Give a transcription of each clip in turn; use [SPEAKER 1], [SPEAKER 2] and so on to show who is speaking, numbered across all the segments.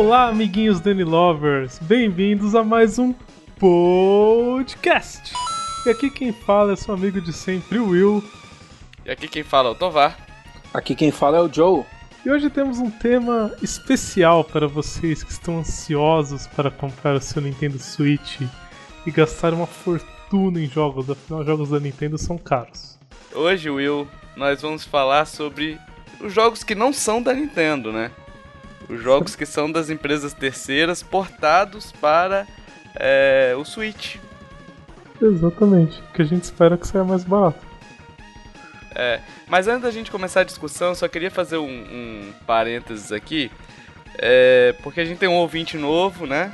[SPEAKER 1] Olá, amiguinhos Danny Lovers! Bem-vindos a mais um podcast! E aqui quem fala é seu amigo de sempre, o Will.
[SPEAKER 2] E aqui quem fala é o Tovar.
[SPEAKER 3] Aqui quem fala é o Joe.
[SPEAKER 1] E hoje temos um tema especial para vocês que estão ansiosos para comprar o seu Nintendo Switch e gastar uma fortuna em jogos, afinal, jogos da Nintendo são caros.
[SPEAKER 2] Hoje, Will, nós vamos falar sobre os jogos que não são da Nintendo, né? Os jogos que são das empresas terceiras portados para é, o Switch.
[SPEAKER 1] Exatamente, que a gente espera que saia mais barato.
[SPEAKER 2] É, mas antes da gente começar a discussão, só queria fazer um, um parênteses aqui, é, porque a gente tem um ouvinte novo, né?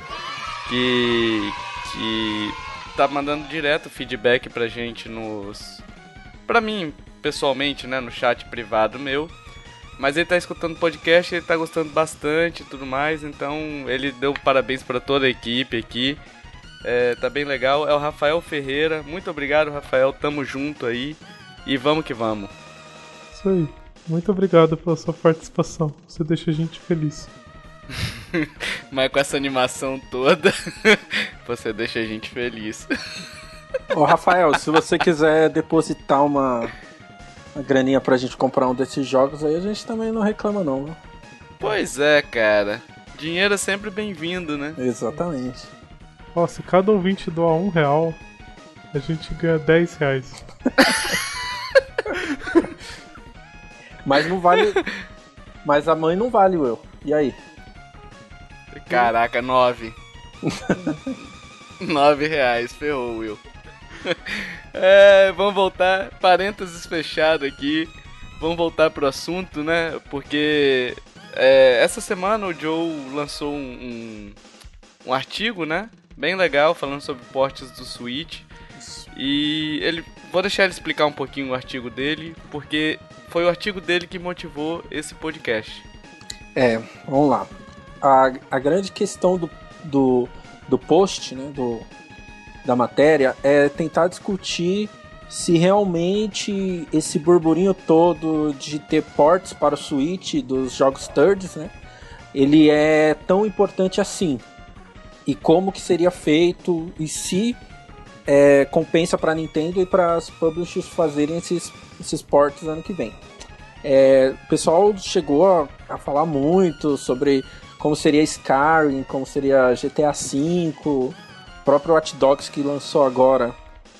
[SPEAKER 2] Que, que tá mandando direto feedback pra gente nos. Pra mim, pessoalmente, né? No chat privado meu. Mas ele tá escutando o podcast, ele tá gostando bastante e tudo mais, então ele deu parabéns para toda a equipe aqui. É, tá bem legal. É o Rafael Ferreira. Muito obrigado, Rafael. Tamo junto aí. E vamos que vamos.
[SPEAKER 1] Isso aí. Muito obrigado pela sua participação. Você deixa a gente feliz.
[SPEAKER 2] Mas com essa animação toda, você deixa a gente feliz.
[SPEAKER 3] Ô Rafael, se você quiser depositar uma, uma graninha pra gente comprar um desses jogos aí, a gente também não reclama não, viu?
[SPEAKER 2] Pois é, cara. Dinheiro é sempre bem-vindo, né?
[SPEAKER 3] Exatamente.
[SPEAKER 1] Ó, se cada ouvinte doar um real, a gente ganha 10 reais.
[SPEAKER 3] Mas não vale. Mas a mãe não vale, Will. E aí?
[SPEAKER 2] Caraca, nove. nove reais, ferrou, Will. é, vamos voltar, parênteses fechado aqui. Vamos voltar pro assunto, né? Porque é, essa semana o Joe lançou um, um, um artigo, né? Bem legal, falando sobre portes do Switch. E ele. Vou deixar ele explicar um pouquinho o artigo dele, porque foi o artigo dele que motivou esse podcast.
[SPEAKER 3] É, vamos lá. A, a grande questão do, do, do post, né, do, da matéria, é tentar discutir se realmente esse burburinho todo de ter ports para o Switch dos jogos thirds, né, ele é tão importante assim. E como que seria feito e se é, compensa para Nintendo e para as publishers fazerem esses, esses ports ano que vem. É, o pessoal chegou a, a, falar muito sobre como seria Skyrim, como seria GTA V, próprio Watch Dogs que lançou agora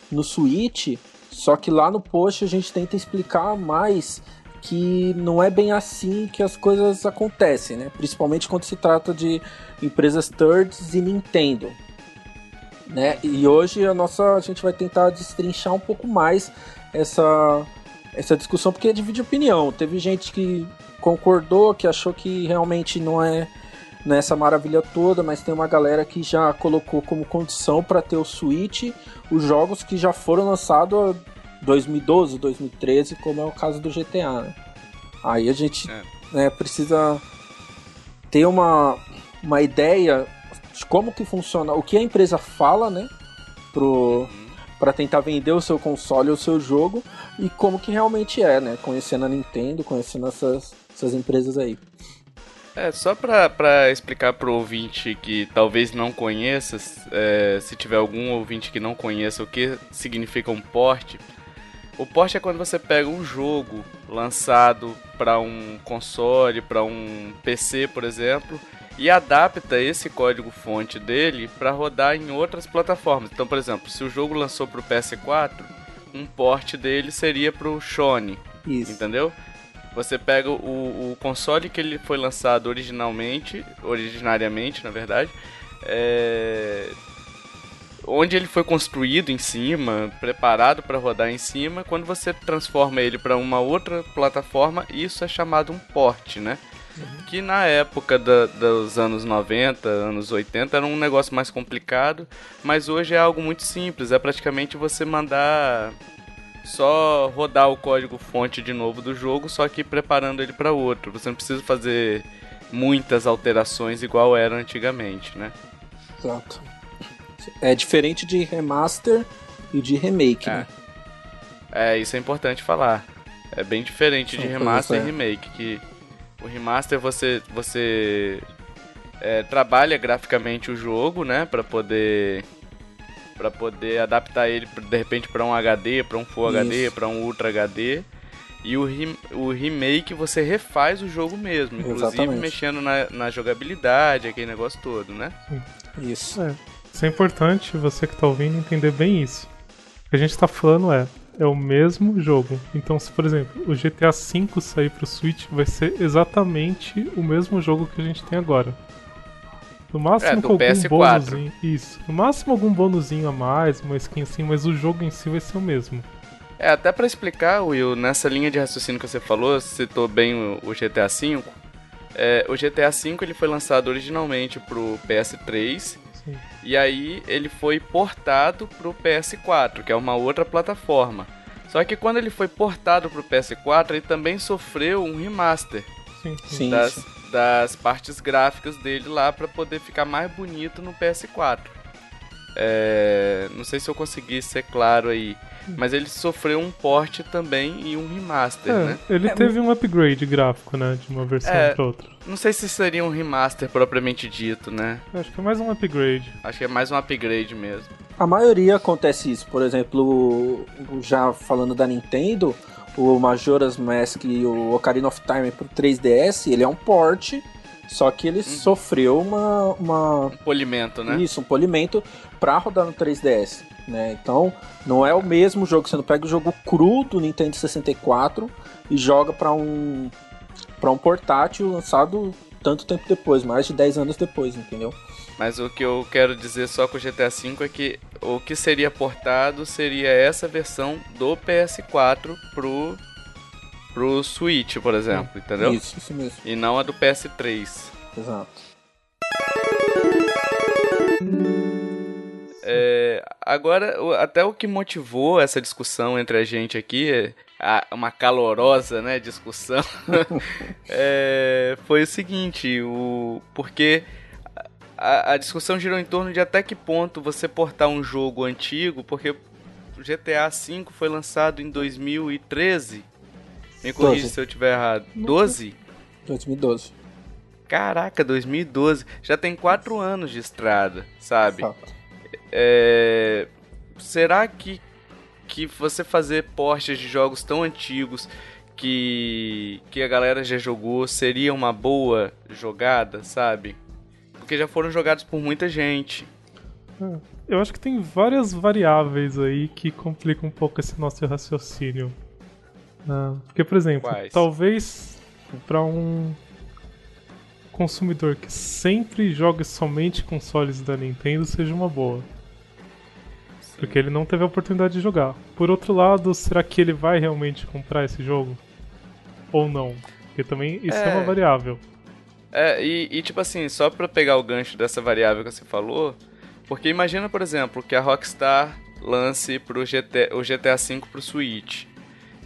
[SPEAKER 3] no Switch. Só que lá no post a gente tenta explicar mais que não é bem assim que as coisas acontecem, né? Principalmente quando se trata de empresas thirds e Nintendo. Né? E hoje a nossa a gente vai tentar destrinchar um pouco mais essa essa discussão porque divide opinião. Teve gente que concordou, que achou que realmente não é nessa maravilha toda, mas tem uma galera que já colocou como condição para ter o Switch os jogos que já foram lançados 2012, 2013, como é o caso do GTA. Né? Aí a gente é. né, precisa ter uma, uma ideia de como que funciona, o que a empresa fala, né, pro para tentar vender o seu console ou o seu jogo e como que realmente é, né, conhecendo a Nintendo, conhecendo essas, essas empresas aí.
[SPEAKER 2] É, só pra, pra explicar pro ouvinte que talvez não conheça, é, se tiver algum ouvinte que não conheça o que significa um port, o port é quando você pega um jogo lançado para um console, para um PC, por exemplo, e adapta esse código fonte dele para rodar em outras plataformas. Então, por exemplo, se o jogo lançou para o PS4, um port dele seria para o Sony. Isso. Entendeu? Você pega o, o, console que ele foi lançado originalmente, originariamente, na verdade, é... onde ele foi construído em cima, preparado para rodar em cima. Quando você transforma ele para uma outra plataforma, isso é chamado um port, né? Que na época da, dos anos 90, anos 80 era um negócio mais complicado, mas hoje é algo muito simples. É praticamente você mandar só rodar o código fonte de novo do jogo, só que preparando ele para outro. Você não precisa fazer muitas alterações igual era antigamente, né?
[SPEAKER 3] Exato. É diferente de remaster e de remake,
[SPEAKER 2] é.
[SPEAKER 3] né?
[SPEAKER 2] É, isso é importante falar. É bem diferente de remaster e remake, que o remaster você você é, trabalha graficamente o jogo, né, para poder para poder adaptar ele de repente para um HD, para um Full Isso. HD, para um Ultra HD. E o, o remake você refaz o jogo mesmo, inclusive Exatamente. mexendo na, na jogabilidade, aquele negócio todo, né?
[SPEAKER 3] Isso.
[SPEAKER 1] É, isso é importante você que está ouvindo entender bem isso. O que a gente está falando é, é o mesmo jogo. Então, se por exemplo o GTA V sair para o Switch, vai ser exatamente o mesmo jogo que a gente tem agora. No máximo é, com algum PS4. bônusinho. Isso. No máximo algum bônusinho a mais, uma skin assim, mas o jogo em si vai ser o mesmo.
[SPEAKER 2] É, até para explicar, Will, nessa linha de raciocínio que você falou, citou bem o, o GTA V. É, o GTA V ele foi lançado originalmente pro PS3 Sim. e aí ele foi portado pro PS4, que é uma outra plataforma. Só que quando ele foi portado pro PS4, ele também sofreu um remaster
[SPEAKER 1] sim, sim.
[SPEAKER 2] Das, das partes gráficas dele lá para poder ficar mais bonito no PS4. É, não sei se eu consegui ser claro aí. Mas ele sofreu um port também e um remaster,
[SPEAKER 1] é,
[SPEAKER 2] né?
[SPEAKER 1] Ele
[SPEAKER 2] é,
[SPEAKER 1] teve um upgrade gráfico, né? De uma versão é, pra outra.
[SPEAKER 2] Não sei se seria um remaster propriamente dito, né?
[SPEAKER 1] Acho que é mais um upgrade.
[SPEAKER 2] Acho que é mais um upgrade mesmo.
[SPEAKER 3] A maioria acontece isso. Por exemplo, já falando da Nintendo, o Majora's Mask e o Ocarina of Time pro 3DS, ele é um port, só que ele uhum. sofreu uma, uma...
[SPEAKER 2] Um polimento, né?
[SPEAKER 3] Isso, um polimento pra rodar no 3DS. Né? Então, não é o mesmo jogo. Você não pega o jogo cru do Nintendo 64 e joga para um para um portátil lançado tanto tempo depois, mais de 10 anos depois, entendeu?
[SPEAKER 2] Mas o que eu quero dizer só com o GTA V é que o que seria portado seria essa versão do PS4 pro pro Switch, por exemplo, entendeu?
[SPEAKER 3] Isso, isso mesmo.
[SPEAKER 2] E não a do PS3.
[SPEAKER 3] Exato.
[SPEAKER 2] É, agora, até o que motivou essa discussão entre a gente aqui, uma calorosa né, discussão, é, foi o seguinte: o, porque a, a, discussão girou em torno de até que ponto você portar um jogo antigo, porque o GTA V foi lançado em 2013. Me corrija se eu estiver errado. 12?
[SPEAKER 3] 2012.
[SPEAKER 2] Caraca, 2012. Já tem 4 anos de estrada, sabe? Fato. É, será que, que você fazer portes de jogos tão antigos que, que a galera já jogou seria uma boa jogada, sabe? Porque já foram jogados por muita gente.
[SPEAKER 1] É, eu acho que tem várias variáveis aí que complicam um pouco esse nosso raciocínio. Ah, porque, por exemplo, Quais? talvez para um consumidor que sempre joga somente consoles da Nintendo seja uma boa. Porque ele não teve a oportunidade de jogar. Por outro lado, será que ele vai realmente comprar esse jogo? Ou não? Porque também isso é, é uma variável.
[SPEAKER 2] É, e, e, tipo assim, só pra pegar o gancho dessa variável que você falou, porque imagina, por exemplo, que a Rockstar lance pro GT, o GTA V pro Switch.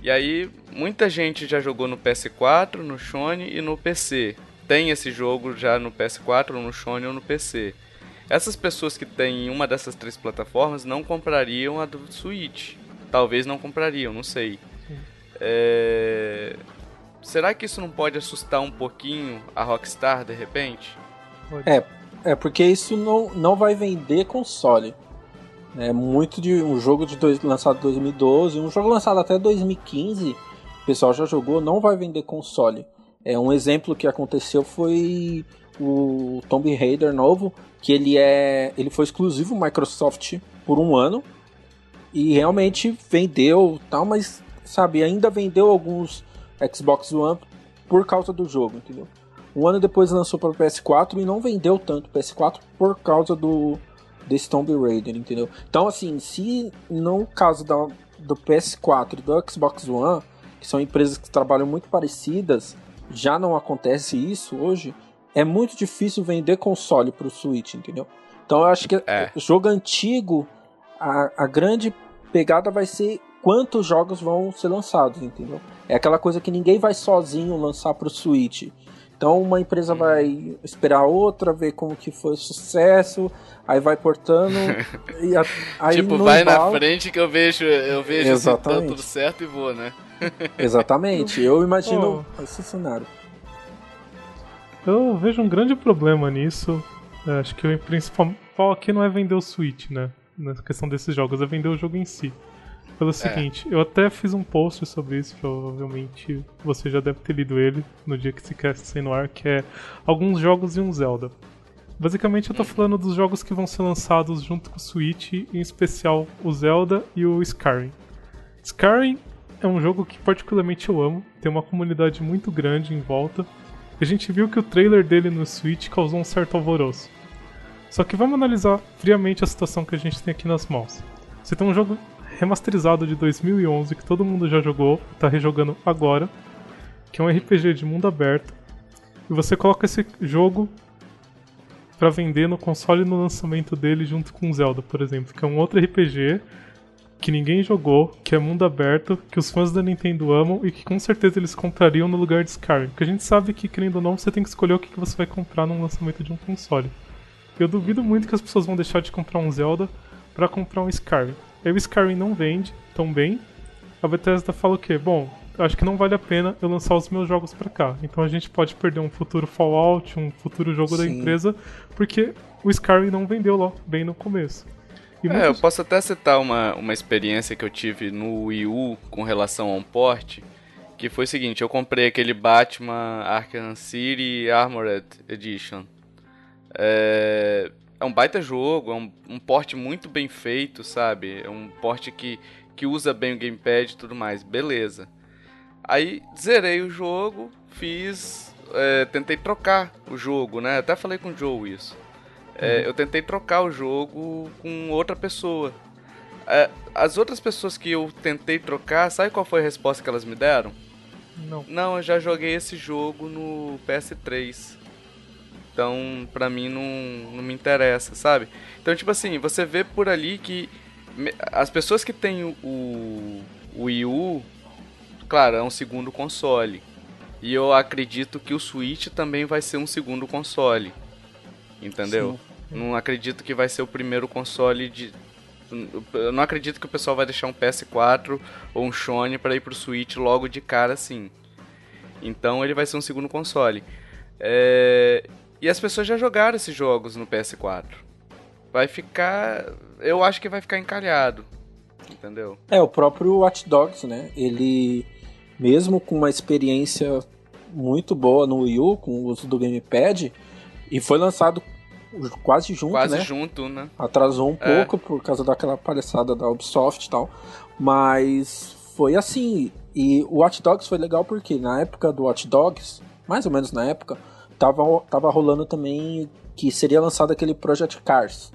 [SPEAKER 2] E aí, muita gente já jogou no PS4, no Sony e no PC. Tem esse jogo já no PS4, no Sony ou no PC. Essas pessoas que têm uma dessas três plataformas não comprariam a do Switch. Talvez não comprariam, não sei. É... Será que isso não pode assustar um pouquinho a Rockstar de repente?
[SPEAKER 3] É, é porque isso não, não vai vender console. É muito de um jogo de dois, lançado em 2012, um jogo lançado até 2015, o pessoal já jogou, não vai vender console. É um exemplo que aconteceu foi o Tomb Raider novo, que ele é, ele foi exclusivo Microsoft por um ano e realmente vendeu tal, mas sabe ainda vendeu alguns Xbox One por causa do jogo, entendeu? Um ano depois lançou para o PS4 e não vendeu tanto PS4 por causa do desse Tomb Raider, entendeu? Então assim, se no caso da, do PS4 e do Xbox One, que são empresas que trabalham muito parecidas, já não acontece isso hoje, é muito difícil vender console pro Switch, entendeu? Então eu acho que é. jogo antigo, a, a grande pegada vai ser quantos jogos vão ser lançados, entendeu? É aquela coisa que ninguém vai sozinho lançar pro Switch. Então uma empresa vai esperar outra, ver como que foi o sucesso, aí vai portando e a, aí
[SPEAKER 2] tipo, vai embalo... na frente que eu vejo, eu vejo se tá tudo certo e vou, né?
[SPEAKER 3] Exatamente. Eu imagino oh. esse cenário.
[SPEAKER 1] Eu vejo um grande problema nisso. É, acho que o principal aqui não é vender o Switch, né? Na questão desses jogos, é vender o jogo em si. Pelo é. seguinte, eu até fiz um post sobre isso, provavelmente você já deve ter lido ele no dia que esse cast sai no ar, que é alguns jogos e um Zelda. Basicamente eu tô falando dos jogos que vão ser lançados junto com o Switch, em especial o Zelda e o Skyrim. Skyrim é um jogo que particularmente eu amo, tem uma comunidade muito grande em volta. A gente viu que o trailer dele no Switch causou um certo alvoroço. Só que vamos analisar friamente a situação que a gente tem aqui nas mãos. Você tem um jogo remasterizado de 2011 que todo mundo já jogou, está rejogando agora, que é um RPG de mundo aberto. E você coloca esse jogo para vender no console no lançamento dele junto com Zelda, por exemplo, que é um outro RPG que ninguém jogou, que é mundo aberto, que os fãs da Nintendo amam e que com certeza eles comprariam no lugar de Skyrim. Porque a gente sabe que, querendo ou não, você tem que escolher o que você vai comprar no lançamento de um console. Eu duvido muito que as pessoas vão deixar de comprar um Zelda para comprar um Skyrim. Aí o Skyrim não vende tão bem. A Bethesda fala o quê? Bom, acho que não vale a pena eu lançar os meus jogos para cá. Então a gente pode perder um futuro Fallout, um futuro jogo Sim. da empresa, porque o Skyrim não vendeu lá bem no começo.
[SPEAKER 2] E é, muitos... eu posso até citar uma, uma experiência que eu tive no Wii U com relação a um port, que foi o seguinte, eu comprei aquele Batman Arkham City Armored Edition. É, é um baita jogo, é um, um porte muito bem feito, sabe? É um porte que, que usa bem o gamepad e tudo mais, beleza. Aí zerei o jogo, fiz. É, tentei trocar o jogo, né? Até falei com o Joe isso. É. Eu tentei trocar o jogo com outra pessoa. É, as outras pessoas que eu tentei trocar, sabe qual foi a resposta que elas me deram?
[SPEAKER 1] Não.
[SPEAKER 2] Não, eu já joguei esse jogo no PS3. Então, pra mim, não, não me interessa, sabe? Então, tipo assim, você vê por ali que as pessoas que têm o, o Wii U, claro, é um segundo console. E eu acredito que o Switch também vai ser um segundo console. Entendeu? Sim. Não acredito que vai ser o primeiro console de. Eu não acredito que o pessoal vai deixar um PS4 ou um Sony para ir pro Switch logo de cara assim. Então ele vai ser um segundo console. É... E as pessoas já jogaram esses jogos no PS4. Vai ficar. Eu acho que vai ficar encalhado. Entendeu?
[SPEAKER 3] É, o próprio Watch Dogs, né? Ele, mesmo com uma experiência muito boa no Wii U, com o uso do Gamepad, e foi lançado quase junto,
[SPEAKER 2] quase
[SPEAKER 3] né?
[SPEAKER 2] Junto, né?
[SPEAKER 3] Atrasou um é. pouco por causa daquela palhaçada da Ubisoft e tal. Mas foi assim. E o Watch Dogs foi legal porque na época do Watch Dogs, mais ou menos na época, tava, tava rolando também que seria lançado aquele Project Cars.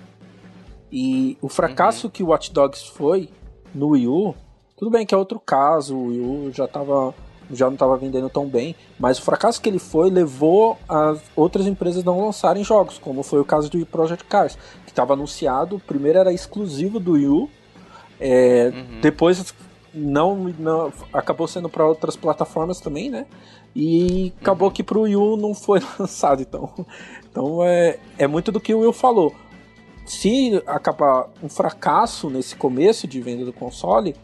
[SPEAKER 3] E o fracasso uhum. que o Watch Dogs foi no Wii U, tudo bem que é outro caso, o Wii U já tava já não estava vendendo tão bem, mas o fracasso que ele foi levou as outras empresas a não lançarem jogos, como foi o caso do Project Cars, que estava anunciado, primeiro era exclusivo do Wii U, é, uhum. depois não, não acabou sendo para outras plataformas também, né? E acabou uhum. que pro Wii U não foi lançado, então. Então é, é muito do que o Will falou. Se acabar um fracasso nesse começo de venda do console,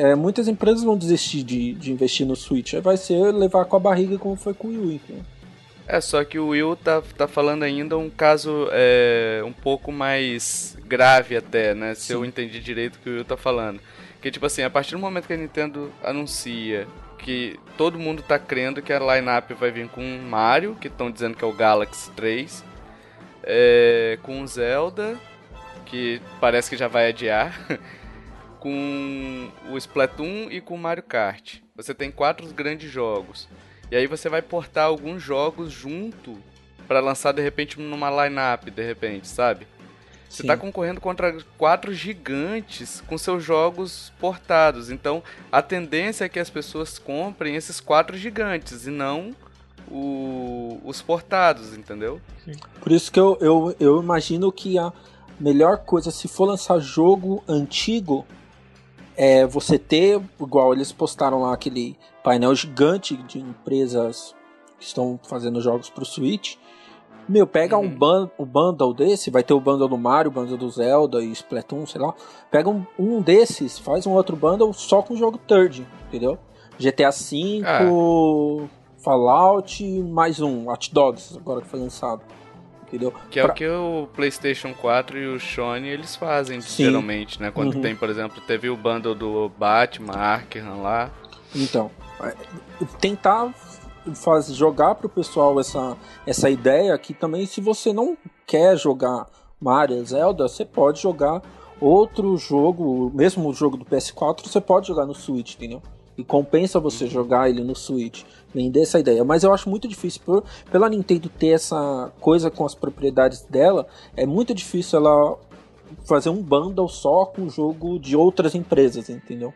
[SPEAKER 3] é, muitas empresas vão desistir de, de investir no Switch. Vai ser levar com a barriga como foi com o Wii. Então.
[SPEAKER 2] É, só que o Will tá, tá falando ainda um caso é, um pouco mais grave até, né? Se Sim. eu entendi direito o que o Will tá falando. Que tipo assim, a partir do momento que a Nintendo anuncia que todo mundo tá crendo que a lineup vai vir com Mario, que estão dizendo que é o Galaxy 3, é, com Zelda, que parece que já vai adiar, com o Splatoon e com o Mario Kart. Você tem quatro grandes jogos. E aí você vai portar alguns jogos junto para lançar de repente numa lineup, de repente, sabe? Você está concorrendo contra quatro gigantes com seus jogos portados. Então, a tendência é que as pessoas comprem esses quatro gigantes e não o, os portados, entendeu?
[SPEAKER 3] Sim. Por isso que eu, eu, eu imagino que a melhor coisa, se for lançar jogo antigo, é você ter, igual eles postaram lá aquele painel gigante de empresas que estão fazendo jogos para o Switch meu, pega uhum. um, ban um bundle desse, vai ter o bundle do Mario, o bundle do Zelda e Splatoon, sei lá. Pega um, um desses, faz um outro bundle só com o jogo third, entendeu? GTA V, ah. Fallout mais um, Hot Dogs, agora que foi lançado. Entendeu?
[SPEAKER 2] Que é pra... o que o PlayStation 4 e o Sony eles fazem Sim. geralmente, né? Quando uhum. tem, por exemplo, teve o bundle do Batman, Arkham lá.
[SPEAKER 3] Então, é, tentar faz, jogar pro pessoal essa, essa ideia que também se você não quer jogar Mario, Zelda, você pode jogar outro jogo, mesmo o jogo do PS4, você pode jogar no Switch, entendeu? E compensa você uhum. jogar ele no Switch vender essa ideia. Mas eu acho muito difícil, por, pela Nintendo ter essa coisa com as propriedades dela, é muito difícil ela fazer um bundle só com jogo de outras empresas, entendeu?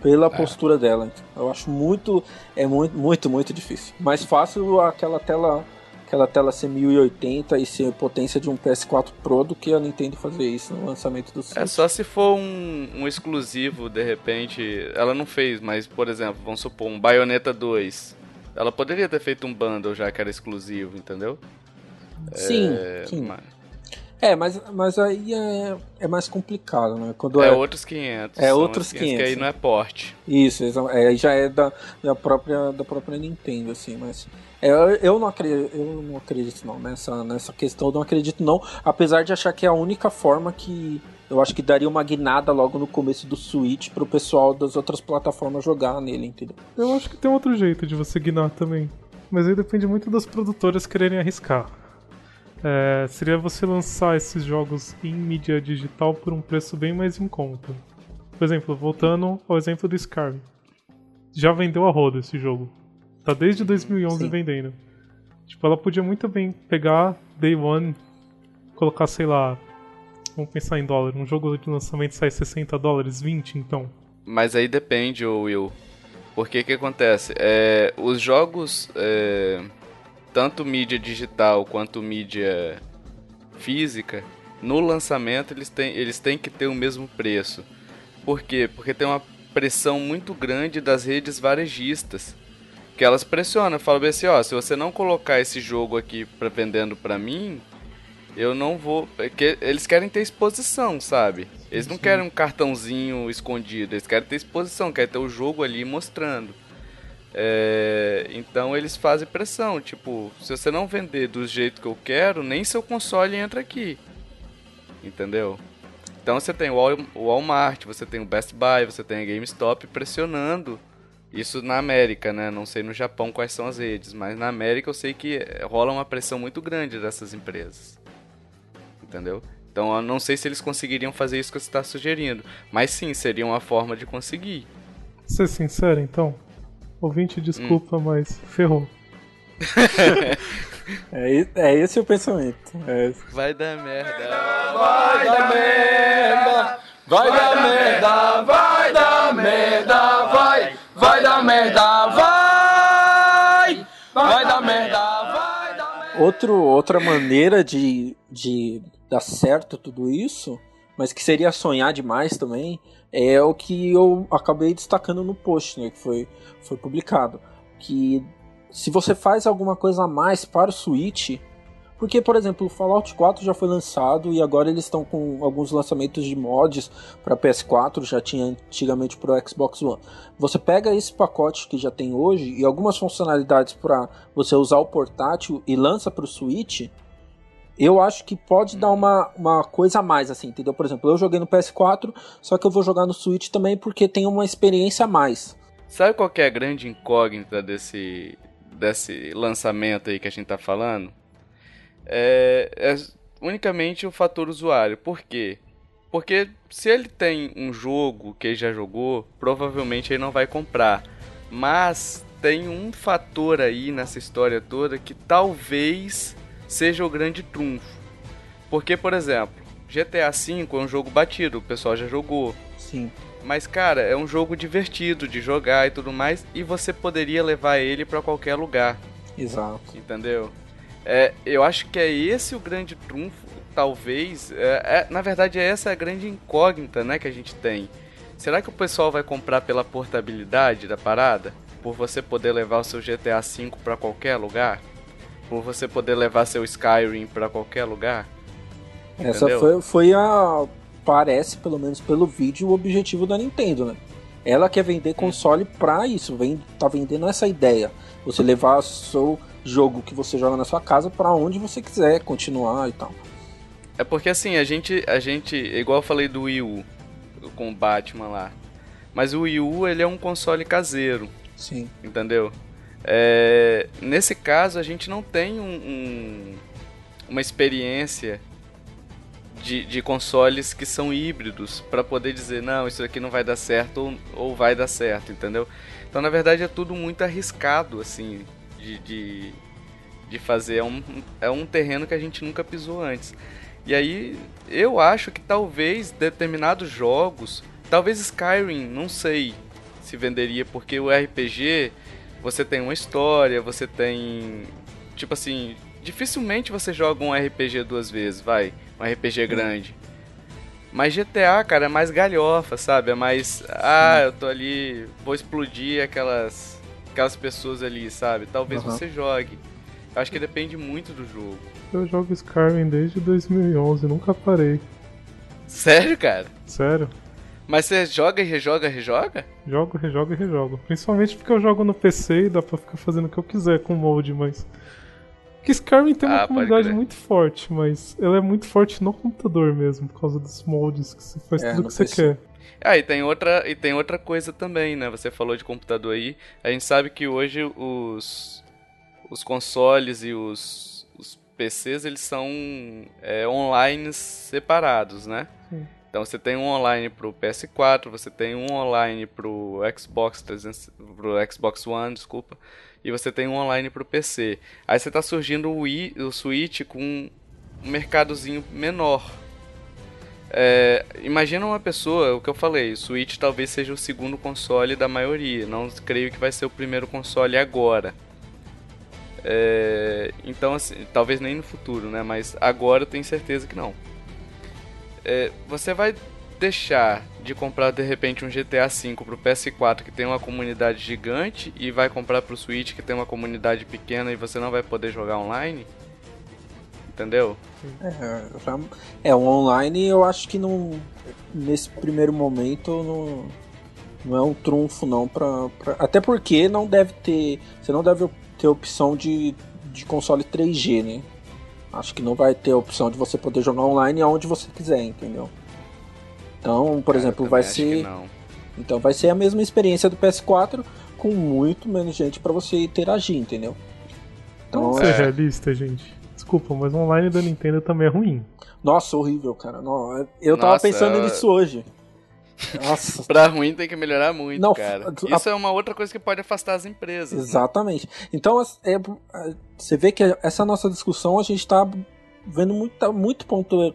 [SPEAKER 3] Pela é. postura dela. Eu acho muito, é muito, muito, muito difícil. Mais fácil aquela tela aquela tela ser 1080 e ser potência de um PS4 Pro do que a Nintendo fazer isso no lançamento do Switch.
[SPEAKER 2] É só se for um, um exclusivo, de repente. Ela não fez, mas, por exemplo, vamos supor, um Bayonetta 2. Ela poderia ter feito um bundle já que era exclusivo, entendeu?
[SPEAKER 3] Sim, é, sim. Mas... É, mas, mas aí é, é mais complicado, né?
[SPEAKER 2] Quando é, é outros 500.
[SPEAKER 3] É outros 500. 500
[SPEAKER 2] que aí não é porte.
[SPEAKER 3] Isso, é, já é da, da, própria, da própria Nintendo, assim, mas... É, eu, não acredito, eu não acredito não nessa, nessa questão, eu não acredito não, apesar de achar que é a única forma que eu acho que daria uma guinada logo no começo do Switch pro pessoal das outras plataformas jogar nele, entendeu?
[SPEAKER 1] Eu acho que tem outro jeito de você guinar também, mas aí depende muito das produtoras quererem arriscar. É, seria você lançar esses jogos em mídia digital por um preço bem mais em conta. Por exemplo, voltando ao exemplo do Skyrim. Já vendeu a roda esse jogo. Tá desde 2011 Sim. vendendo. Tipo, ela podia muito bem pegar Day One, colocar, sei lá, vamos pensar em dólar, um jogo de lançamento sai 60 dólares, 20 então.
[SPEAKER 2] Mas aí depende, Will. Porque que acontece? É, os jogos, é, tanto mídia digital quanto mídia física, no lançamento eles têm, eles têm que ter o mesmo preço. Por quê? Porque tem uma pressão muito grande das redes varejistas que elas pressionam, falam bem assim, ó, se você não colocar esse jogo aqui para vendendo para mim, eu não vou, porque eles querem ter exposição, sabe? Eles não querem um cartãozinho escondido, eles querem ter exposição, querem ter o jogo ali mostrando. É, então eles fazem pressão, tipo, se você não vender do jeito que eu quero, nem seu console entra aqui. Entendeu? Então você tem o Walmart, você tem o Best Buy, você tem a GameStop pressionando isso na América, né? Não sei no Japão quais são as redes, mas na América eu sei que rola uma pressão muito grande dessas empresas. Entendeu? Então eu não sei se eles conseguiriam fazer isso que você está sugerindo. Mas sim, seria uma forma de conseguir.
[SPEAKER 1] Ser sincero, então. Ouvinte, desculpa, hum. mas ferrou.
[SPEAKER 3] é, é esse o pensamento. É
[SPEAKER 2] vai dar merda. Vai dar merda. Vai dar merda. Vai dar merda. Vai. Vai dar merda, vai! Vai dar merda, vai dar merda.
[SPEAKER 3] Outro, outra maneira de, de dar certo tudo isso, mas que seria sonhar demais também, é o que eu acabei destacando no post, né, que foi, foi publicado. Que se você faz alguma coisa a mais para o Switch, porque, por exemplo, o Fallout 4 já foi lançado e agora eles estão com alguns lançamentos de mods para PS4, já tinha antigamente para o Xbox One. Você pega esse pacote que já tem hoje e algumas funcionalidades para você usar o portátil e lança para o Switch, eu acho que pode dar uma, uma coisa a mais, assim, entendeu? Por exemplo, eu joguei no PS4, só que eu vou jogar no Switch também porque tem uma experiência a mais.
[SPEAKER 2] Sabe qual é a grande incógnita desse, desse lançamento aí que a gente tá falando? é, é unicamente o fator usuário. Por quê? Porque se ele tem um jogo que ele já jogou, provavelmente ele não vai comprar. Mas tem um fator aí nessa história toda que talvez seja o grande trunfo. Porque, por exemplo, GTA V é um jogo batido, o pessoal já jogou.
[SPEAKER 3] Sim.
[SPEAKER 2] Mas, cara, é um jogo divertido de jogar e tudo mais, e você poderia levar ele para qualquer lugar.
[SPEAKER 3] Exato.
[SPEAKER 2] Entendeu? É, eu acho que é esse o grande trunfo, talvez. É, é, na verdade, é essa a grande incógnita né, que a gente tem. Será que o pessoal vai comprar pela portabilidade da parada? Por você poder levar o seu GTA V para qualquer lugar? Por você poder levar seu Skyrim para qualquer lugar?
[SPEAKER 3] Essa foi, foi a. Parece, pelo menos pelo vídeo, o objetivo da Nintendo, né? Ela quer vender console pra isso, vem, tá vendendo essa ideia. Você levar o seu jogo que você joga na sua casa para onde você quiser continuar e tal.
[SPEAKER 2] É porque assim, a gente, a gente, igual eu falei do Wii U com o Batman lá. Mas o Wii U ele é um console caseiro.
[SPEAKER 3] Sim.
[SPEAKER 2] Entendeu? É, nesse caso, a gente não tem um, um, uma experiência de, de, consoles que são híbridos para poder dizer, não, isso aqui não vai dar certo ou, ou, vai dar certo, entendeu? Então, na verdade, é tudo muito arriscado, assim, de, de, de fazer. É um, é um terreno que a gente nunca pisou antes. E aí, eu acho que talvez determinados jogos, talvez Skyrim, não sei se venderia, porque o RPG você tem uma história, você tem. Tipo assim, dificilmente você joga um RPG duas vezes, vai. Um RPG grande. Mas GTA, cara, é mais galhofa, sabe? É mais. Ah, eu tô ali, vou explodir aquelas. aquelas pessoas ali, sabe? Talvez uhum. você jogue. Eu acho que depende muito do jogo.
[SPEAKER 1] Eu jogo Skyrim desde 2011, nunca parei.
[SPEAKER 2] Sério, cara?
[SPEAKER 1] Sério.
[SPEAKER 2] Mas você joga e rejoga, rejoga?
[SPEAKER 1] Jogo, rejogo e rejogo. Principalmente porque eu jogo no PC e dá pra ficar fazendo o que eu quiser com o molde, mas. Que Skyrim tem uma ah, comunidade muito forte, mas ela é muito forte no computador mesmo, por causa dos moldes, que você faz é, tudo o que você quer.
[SPEAKER 2] Ah, e tem, outra, e tem outra coisa também, né? Você falou de computador aí. A gente sabe que hoje os, os consoles e os, os PCs, eles são é, online separados, né? Sim. Então você tem um online pro PS4, você tem um online pro Xbox 300, pro Xbox One, desculpa, e você tem um online pro PC. Aí você tá surgindo o, Wii, o Switch com um mercadozinho menor. É, imagina uma pessoa, o que eu falei, o Switch talvez seja o segundo console da maioria. Não creio que vai ser o primeiro console agora. É, então, assim, talvez nem no futuro, né? Mas agora eu tenho certeza que não é, você vai deixar de comprar de repente um GTA V pro PS4 que tem uma comunidade gigante e vai comprar pro Switch que tem uma comunidade pequena e você não vai poder jogar online? Entendeu?
[SPEAKER 3] É, é o online eu acho que não nesse primeiro momento não, não é um trunfo não pra, pra, até porque não deve ter você não deve ter opção de, de console 3G, né? Acho que não vai ter a opção de você poder jogar online aonde você quiser, entendeu? Então, por exemplo, vai ser. Então vai ser a mesma experiência do PS4 com muito menos gente para você interagir, entendeu?
[SPEAKER 1] Então, Vamos ser é... realista, gente. Desculpa, mas o online da Nintendo também é ruim.
[SPEAKER 3] Nossa, horrível, cara. Eu tava Nossa, pensando nisso hoje.
[SPEAKER 2] Nossa. pra ruim tem que melhorar muito, não, cara. A... Isso é uma outra coisa que pode afastar as empresas.
[SPEAKER 3] Né? Exatamente. Né? Então, é, é, você vê que essa nossa discussão a gente está vendo muito, muito ponto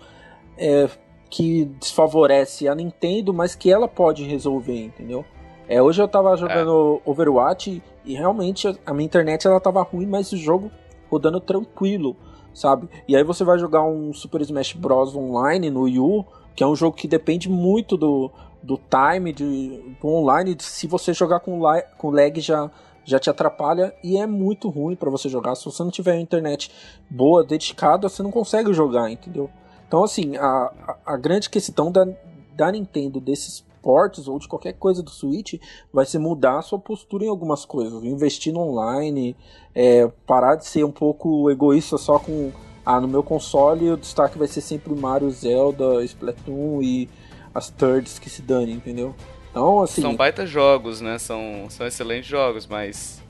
[SPEAKER 3] é, que desfavorece a Nintendo, mas que ela pode resolver, entendeu? É, hoje eu tava jogando é. Overwatch e realmente a minha internet ela tava ruim, mas o jogo rodando tranquilo, sabe? E aí você vai jogar um Super Smash Bros. online no Wii U, que é um jogo que depende muito do, do time de, do online. Se você jogar com, com lag já, já te atrapalha e é muito ruim para você jogar. Se você não tiver internet boa, dedicada, você não consegue jogar, entendeu? Então, assim, a, a, grande questão da, da Nintendo desses ports ou de qualquer coisa do Switch vai ser mudar a sua postura em algumas coisas, investir no online, é, parar de ser um pouco egoísta só com ah, no meu console o destaque vai ser sempre Mario, Zelda, Splatoon e as thirds que se dane, entendeu? Então, assim.
[SPEAKER 2] São baita jogos, né? São, são excelentes jogos, mas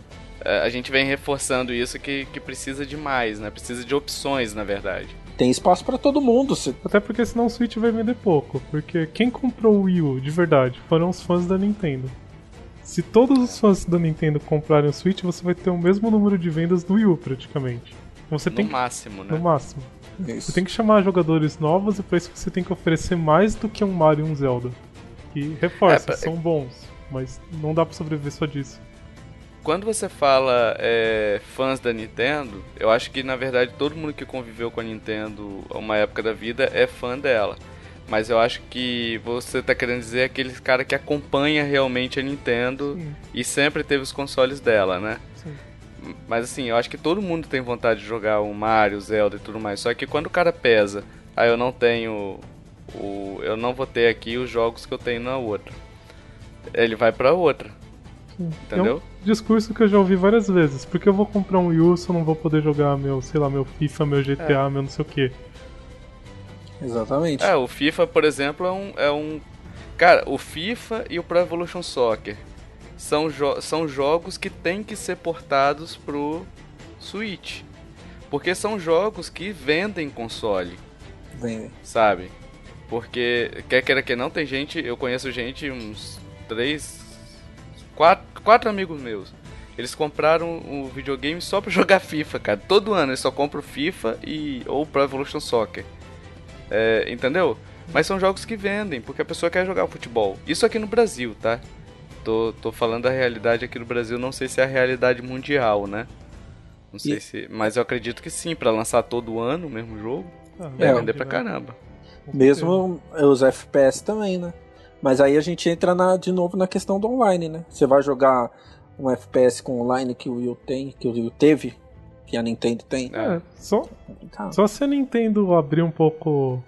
[SPEAKER 2] é, a gente vem reforçando isso que, que precisa de mais, né? Precisa de opções, na verdade.
[SPEAKER 3] Tem espaço para todo mundo. Se...
[SPEAKER 1] Até porque senão o Switch vai vender pouco. Porque quem comprou o Wii U de verdade foram os fãs da Nintendo. Se todos os fãs da Nintendo comprarem o Switch, você vai ter o mesmo número de vendas do Wii U, praticamente. Você
[SPEAKER 2] no
[SPEAKER 1] tem
[SPEAKER 2] máximo, né?
[SPEAKER 1] No máximo. Isso. Você tem que chamar jogadores novos e para isso você tem que oferecer mais do que um Mario e um Zelda. E reforça, é, são bons, mas não dá para sobreviver só disso.
[SPEAKER 2] Quando você fala é, fãs da Nintendo, eu acho que na verdade todo mundo que conviveu com a Nintendo uma época da vida é fã dela. Mas eu acho que você tá querendo dizer aquele cara que acompanha realmente a Nintendo Sim. e sempre teve os consoles dela, né? Mas assim, eu acho que todo mundo tem vontade de jogar o Mario, Zelda e tudo mais. Só que quando o cara pesa, aí eu não tenho. O, eu não vou ter aqui os jogos que eu tenho na outra. ele vai pra outra.
[SPEAKER 1] Sim.
[SPEAKER 2] Entendeu?
[SPEAKER 1] É um discurso que eu já ouvi várias vezes. Porque eu vou comprar um Wii U se eu não vou poder jogar meu, sei lá, meu FIFA, meu GTA, meu não sei o que.
[SPEAKER 3] Exatamente.
[SPEAKER 2] É, o FIFA, por exemplo, é um, é um. Cara, o FIFA e o Pro Evolution Soccer são, jo são jogos que têm que ser portados pro Switch. Porque são jogos que vendem console,
[SPEAKER 3] Vem,
[SPEAKER 2] sabe? Porque, quer queira que não, tem gente, eu conheço gente, uns três, quatro, quatro amigos meus. Eles compraram o videogame só pra jogar FIFA, cara. Todo ano eles só compram FIFA e ou Pro Evolution Soccer. É, entendeu? Mas são jogos que vendem, porque a pessoa quer jogar futebol. Isso aqui no Brasil, tá? Tô, tô falando da realidade aqui no Brasil, não sei se é a realidade mundial, né? Não sei
[SPEAKER 3] E-
[SPEAKER 2] se. Mas eu acredito que sim, pra lançar todo ano o mesmo jogo,
[SPEAKER 1] Ah,
[SPEAKER 2] vai
[SPEAKER 3] É,
[SPEAKER 2] vender pra
[SPEAKER 1] né?
[SPEAKER 2] caramba.
[SPEAKER 3] Mesmo os FPS também, né? Mas aí a gente entra na- de novo na questão do online, né? Você vai jogar um FPS com online que o Wii U tem, que o Wii U teve, que a Nintendo tem.
[SPEAKER 1] É, só,
[SPEAKER 3] Complicado.
[SPEAKER 1] só se a Nintendo abrir um pouco,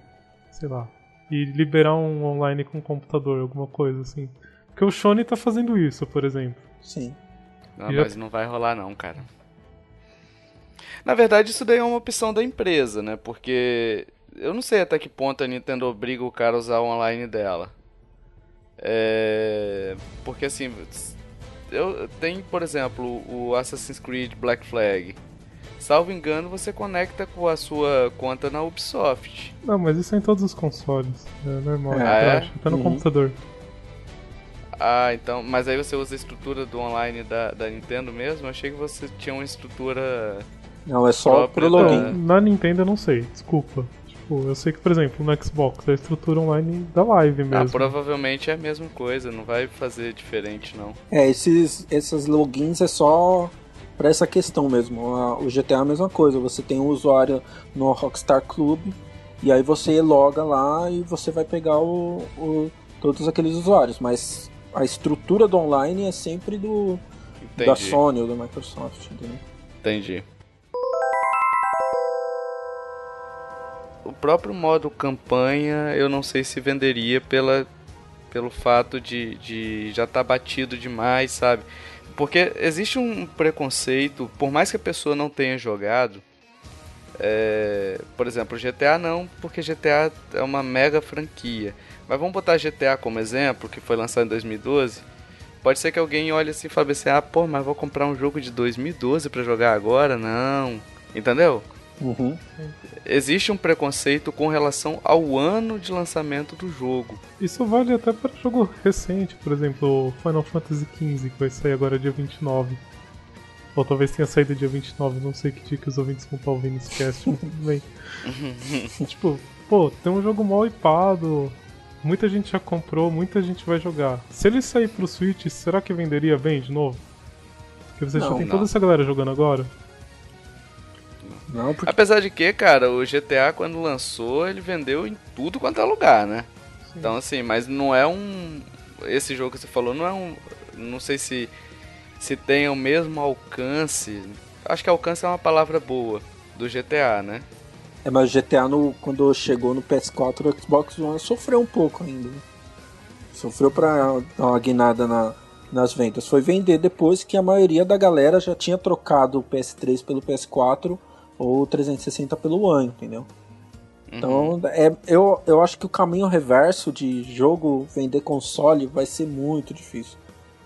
[SPEAKER 1] sei lá, e liberar um online com computador, alguma coisa assim. Porque o Sony tá fazendo isso, por exemplo.
[SPEAKER 3] Sim.
[SPEAKER 2] Não,
[SPEAKER 1] eu-
[SPEAKER 2] mas não vai rolar não, cara. Na verdade, isso daí é uma opção da empresa, né? Porque eu não sei até que ponto a Nintendo obriga o cara a usar o online dela. É... Porque assim, eu tem, por exemplo, o Assassin's Creed Black Flag. Salvo engano, você conecta com a sua conta na Ubisoft.
[SPEAKER 1] Não, mas isso é em todos os consoles. É normal,
[SPEAKER 3] Ah,
[SPEAKER 1] eu
[SPEAKER 2] é?
[SPEAKER 1] acho. Até no
[SPEAKER 3] Uhum.
[SPEAKER 1] computador.
[SPEAKER 2] Ah, então, mas aí você usa a estrutura do online da, da Nintendo mesmo? Eu achei que você tinha uma estrutura
[SPEAKER 3] Não, é só pro
[SPEAKER 2] da-
[SPEAKER 3] login.
[SPEAKER 1] Então, na Nintendo eu não sei, desculpa. Tipo, eu sei que, por exemplo, no Xbox é a estrutura online da live
[SPEAKER 2] Ah,
[SPEAKER 1] mesmo.
[SPEAKER 2] provavelmente é a mesma coisa, não vai fazer diferente não.
[SPEAKER 3] É, esses, esses logins é só pra essa questão mesmo. O GTA é a mesma coisa. Você tem um usuário no Rockstar Club e aí você loga lá e você vai pegar o, o- todos aqueles usuários. Mas a estrutura do online é sempre do da
[SPEAKER 2] Entendi.
[SPEAKER 3] Sony ou da Microsoft, entendeu?
[SPEAKER 2] Entendi. O próprio modo campanha eu não sei se venderia pela, pelo fato de, de já estar batido demais, sabe? Porque existe um preconceito, por mais que a pessoa não tenha jogado, é, por exemplo, GTA não, porque GTA é uma mega franquia. Mas vamos botar GTA como exemplo, que foi lançado em 2012. Pode ser que alguém olhe assim e fale assim: ah, pô, mas vou comprar um jogo de 2012 pra jogar agora? Não. Entendeu?
[SPEAKER 3] Uhum.
[SPEAKER 2] Existe um preconceito com relação ao ano de lançamento do jogo.
[SPEAKER 1] Isso vale até para jogo recente, por exemplo, o Final Fantasy XV, que vai sair agora dia 29. Ou talvez tenha saído dia 29, não sei que dia que os ouvintes vão estar ouvindo esse cast, mas tudo bem. tipo, pô, tem um jogo mal hypado, muita gente já comprou, muita gente vai jogar. Se ele sair pro Switch, será que venderia bem de novo? Porque você já
[SPEAKER 3] Não,
[SPEAKER 1] tem
[SPEAKER 2] não.
[SPEAKER 1] toda essa galera jogando agora.
[SPEAKER 3] Não, porque
[SPEAKER 2] Apesar de que, cara, o GTA quando lançou, ele vendeu em tudo quanto é lugar, né?
[SPEAKER 1] Sim.
[SPEAKER 2] Então assim, mas não é um. Esse jogo que você falou não é um. Não sei se. Se tem o mesmo alcance. Acho que alcance é uma palavra boa. Do GTA, né?
[SPEAKER 3] É, mas o GTA no, quando chegou no PS4, o Xbox One sofreu um pouco ainda. né? Sofreu pra dar uma guinada na, nas vendas. Foi vender depois que a maioria da galera já tinha trocado o PS3 pelo PS4 ou o 360 pelo One, entendeu? Então, é, eu, eu acho que o caminho reverso de jogo vender console vai ser muito difícil.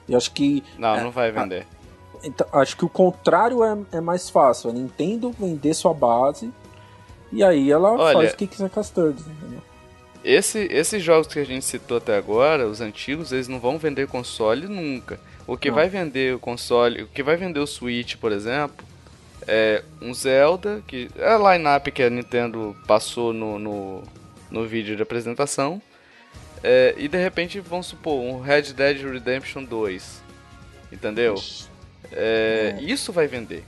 [SPEAKER 3] Eu acho que
[SPEAKER 2] Não, não vai vender.
[SPEAKER 3] então, acho que o contrário é, é mais fácil. A Nintendo vender sua base e aí ela
[SPEAKER 2] Olha-
[SPEAKER 3] faz o que quiser com as entendeu?
[SPEAKER 2] Esse, esses jogos que a gente citou até agora, os antigos, eles não vão vender console nunca. O que
[SPEAKER 3] Não.
[SPEAKER 2] vai vender o console, o que vai vender o Switch, por exemplo, é um Zelda, que é a line-up que a Nintendo passou no, no, no vídeo de apresentação. É, e de repente, vamos supor, um Red Dead Redemption 2. Entendeu? É,
[SPEAKER 3] É.
[SPEAKER 2] Isso vai vender.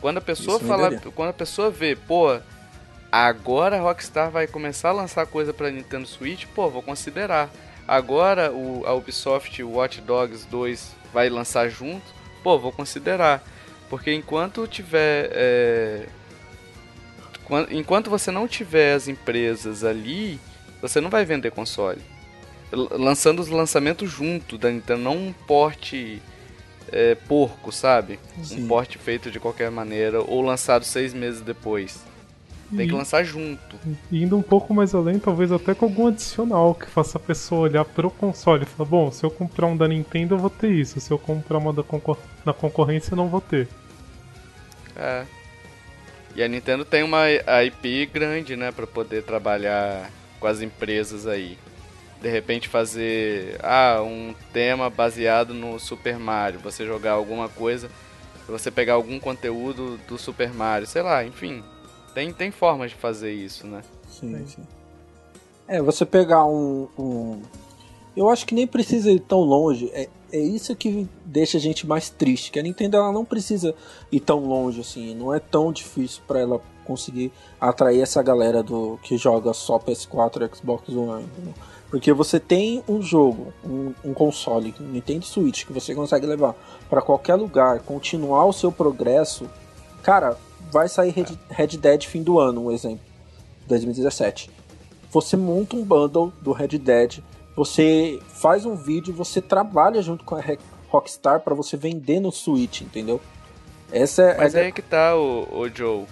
[SPEAKER 2] Quando a pessoa
[SPEAKER 3] Isso venderia.
[SPEAKER 2] quando a pessoa vê, pô, agora a Rockstar vai começar a lançar coisa pra Nintendo Switch, pô, vou considerar. Agora o, a Ubisoft Watch Dogs 2 vai lançar junto, pô, vou considerar. Porque enquanto tiver. é, quan- enquanto você não tiver as empresas ali, você não vai vender console. lançando os lançamentos junto da Nintendo, não um porte é, porco, sabe? Sim. Um porte feito de qualquer maneira, ou lançado seis meses depois. Tem que lançar junto.
[SPEAKER 1] indo um pouco mais além, talvez até com algum adicional que faça a pessoa olhar pro console e falar, bom, se eu comprar um da Nintendo eu vou ter isso, se eu comprar uma da concor na concorrência eu não vou ter.
[SPEAKER 2] É. E a Nintendo tem uma IP grande, né, para poder trabalhar com as empresas aí. De repente fazer ah, um tema baseado no Super Mario, você jogar alguma coisa, você pegar algum conteúdo do Super Mario, sei lá, enfim. Tem, tem formas de fazer isso, né?
[SPEAKER 3] Sim, sim. É, você pegar um, um, Eu acho que nem precisa ir tão longe. É, é isso que deixa a gente mais triste. Que a Nintendo ela não precisa ir tão longe assim. Não é tão difícil para ela conseguir atrair essa galera do que joga só PS4 e Xbox One. Entendeu? Porque você tem um jogo, um, um console, um Nintendo Switch, que você consegue levar para qualquer lugar, continuar o seu progresso. Cara, vai sair Red, Red Dead fim do ano, um exemplo, 2017. Você monta um bundle do Red Dead, você faz um vídeo, você trabalha junto com a Rockstar para você vender no Switch, entendeu?
[SPEAKER 2] Essa é Mas a... aí que tá o, o Joe.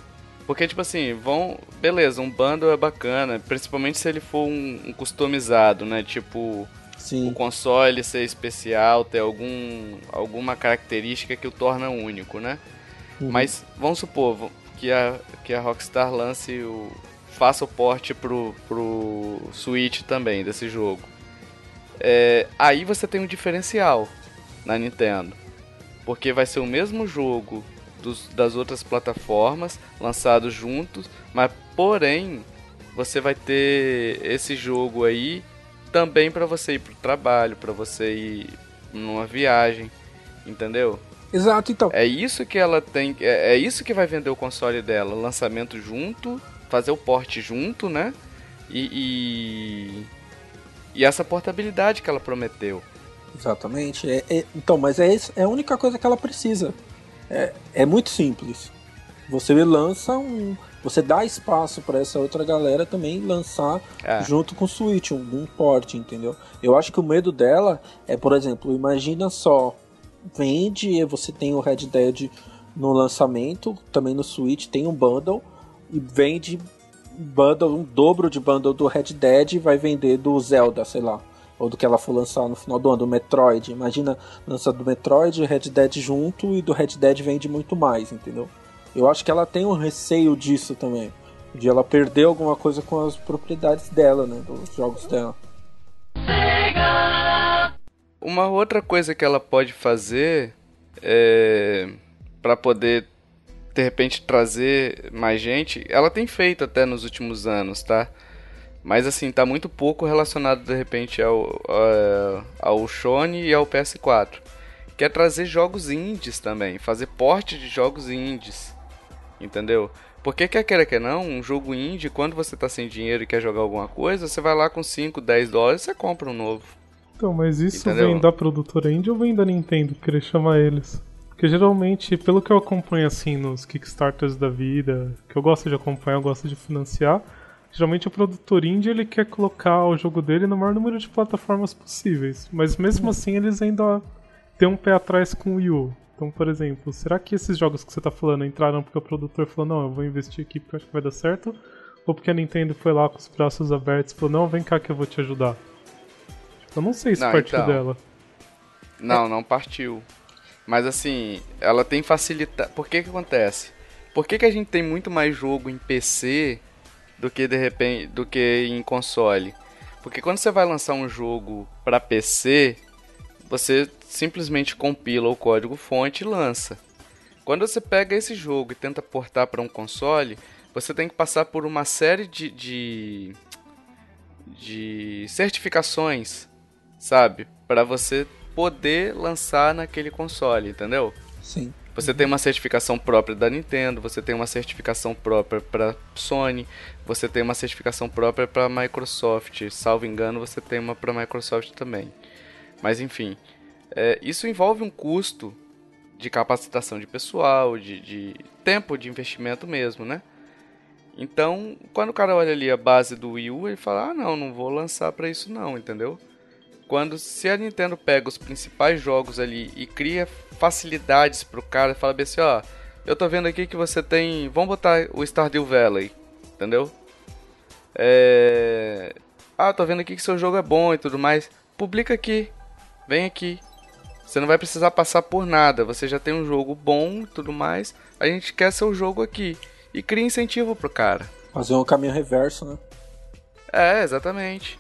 [SPEAKER 2] Porque, tipo assim, vão. Beleza, um bundle é bacana, principalmente se ele for um, um customizado, né? Tipo, Sim. o console ser especial, ter algum, alguma característica que o torna único, né? Uhum. Mas vamos supor que a, que a Rockstar lance o. faça o porte pro, pro Switch também desse jogo. É, aí você tem um diferencial na Nintendo. Porque vai ser o mesmo jogo dos, das outras plataformas lançados juntos, mas porém você vai ter esse jogo aí também para você ir pro trabalho, para você ir numa viagem, entendeu?
[SPEAKER 3] Exato, então.
[SPEAKER 2] É isso que ela tem. É, é isso que vai vender o console dela. Lançamento junto, fazer o porte junto, né? E, e, e essa portabilidade que ela prometeu.
[SPEAKER 3] Exatamente. É, é, então, mas é, é a única coisa que ela precisa. É, é muito simples. Você lança um. Você dá espaço para essa outra galera também lançar é. junto com o Switch, um, um porte, entendeu? Eu acho que o medo dela é, por exemplo, imagina só vende, você tem o Red Dead no lançamento, também no Switch tem um bundle e vende bundle, um dobro de bundle do Red Dead e vai vender do Zelda, sei lá, ou do que ela for lançar no final do ano, do Metroid. Imagina lançar do Metroid e Red Dead junto e do Red Dead vende muito mais, entendeu? Eu acho que ela tem um receio disso também, de ela perder alguma coisa com as propriedades dela, né, dos jogos dela.
[SPEAKER 2] Uma outra coisa que ela pode fazer é para poder de repente trazer mais gente, ela tem feito até nos últimos anos, tá? Mas assim, tá muito pouco relacionado de repente ao, ao, Shone e ao PS4. Quer trazer jogos indies também, fazer porte de jogos indies. Entendeu? Porque quer queira que não, um jogo indie, quando você tá sem dinheiro e quer jogar alguma coisa, você vai lá com 5, 10 dólares e você compra um novo.
[SPEAKER 1] Então, mas isso Entendeu? vem da produtora indie ou vem da Nintendo querer chamar eles? Porque geralmente, pelo que eu acompanho assim nos Kickstarters da vida, que eu gosto de acompanhar, eu gosto de financiar, geralmente o produtor indie ele quer colocar o jogo dele no maior número de plataformas possíveis. Mas mesmo assim eles ainda têm um pé atrás com o Wii U. Então, por exemplo, será que esses jogos que você está falando entraram porque o produtor falou, não, eu vou investir aqui porque eu acho que vai dar certo? Ou porque a Nintendo foi lá com os braços abertos e falou, não, vem cá que eu vou te ajudar? Eu não sei se não, partiu então, dela.
[SPEAKER 2] Não, não partiu. Mas assim, ela tem facilitado. Por que que acontece? Por que, que a gente tem muito mais jogo em PC do que de repente do que em console? Porque quando você vai lançar um jogo para PC, você simplesmente compila o código fonte e lança. Quando você pega esse jogo e tenta portar para um console, você tem que passar por uma série de, de, de certificações sabe? Para você poder lançar naquele console, entendeu?
[SPEAKER 3] Sim.
[SPEAKER 2] Você tem uma certificação própria da Nintendo, você tem uma certificação própria para Sony, você tem uma certificação própria para Microsoft. Salvo engano, você tem uma para Microsoft também. Mas enfim, é, isso envolve um custo de capacitação de pessoal, de, de tempo de investimento mesmo, né? Então, quando o cara olha ali a base do Wii U, ele fala: "Ah, não, não vou lançar para isso não", entendeu? Quando se a Nintendo pega os principais jogos ali e cria facilidades pro cara, fala bem assim, ó, eu tô vendo aqui que você tem, vamos botar o Stardew Valley, entendeu? É... Ah, tô vendo aqui que seu jogo é bom e tudo mais. Publica aqui, vem aqui. Você não vai precisar passar por nada. Você já tem um jogo bom e tudo mais. A gente quer seu jogo aqui. E cria incentivo pro cara.
[SPEAKER 3] Fazer um caminho reverso, né?
[SPEAKER 2] É, exatamente.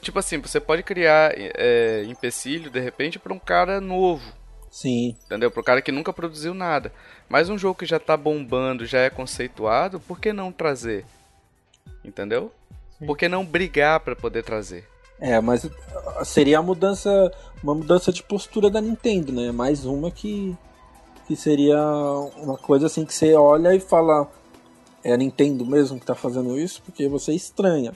[SPEAKER 2] Tipo assim, você pode criar é, empecilho de repente para um cara novo.
[SPEAKER 3] Sim.
[SPEAKER 2] Entendeu? Para o cara que nunca produziu nada. Mas um jogo que já tá bombando, já é conceituado, por que não trazer? Entendeu? Sim. Por que não brigar para poder trazer?
[SPEAKER 3] É, mas seria a mudança, uma mudança de postura da Nintendo, né? Mais uma que que seria uma coisa assim que você olha e fala, é a Nintendo mesmo que tá fazendo isso, porque você estranha.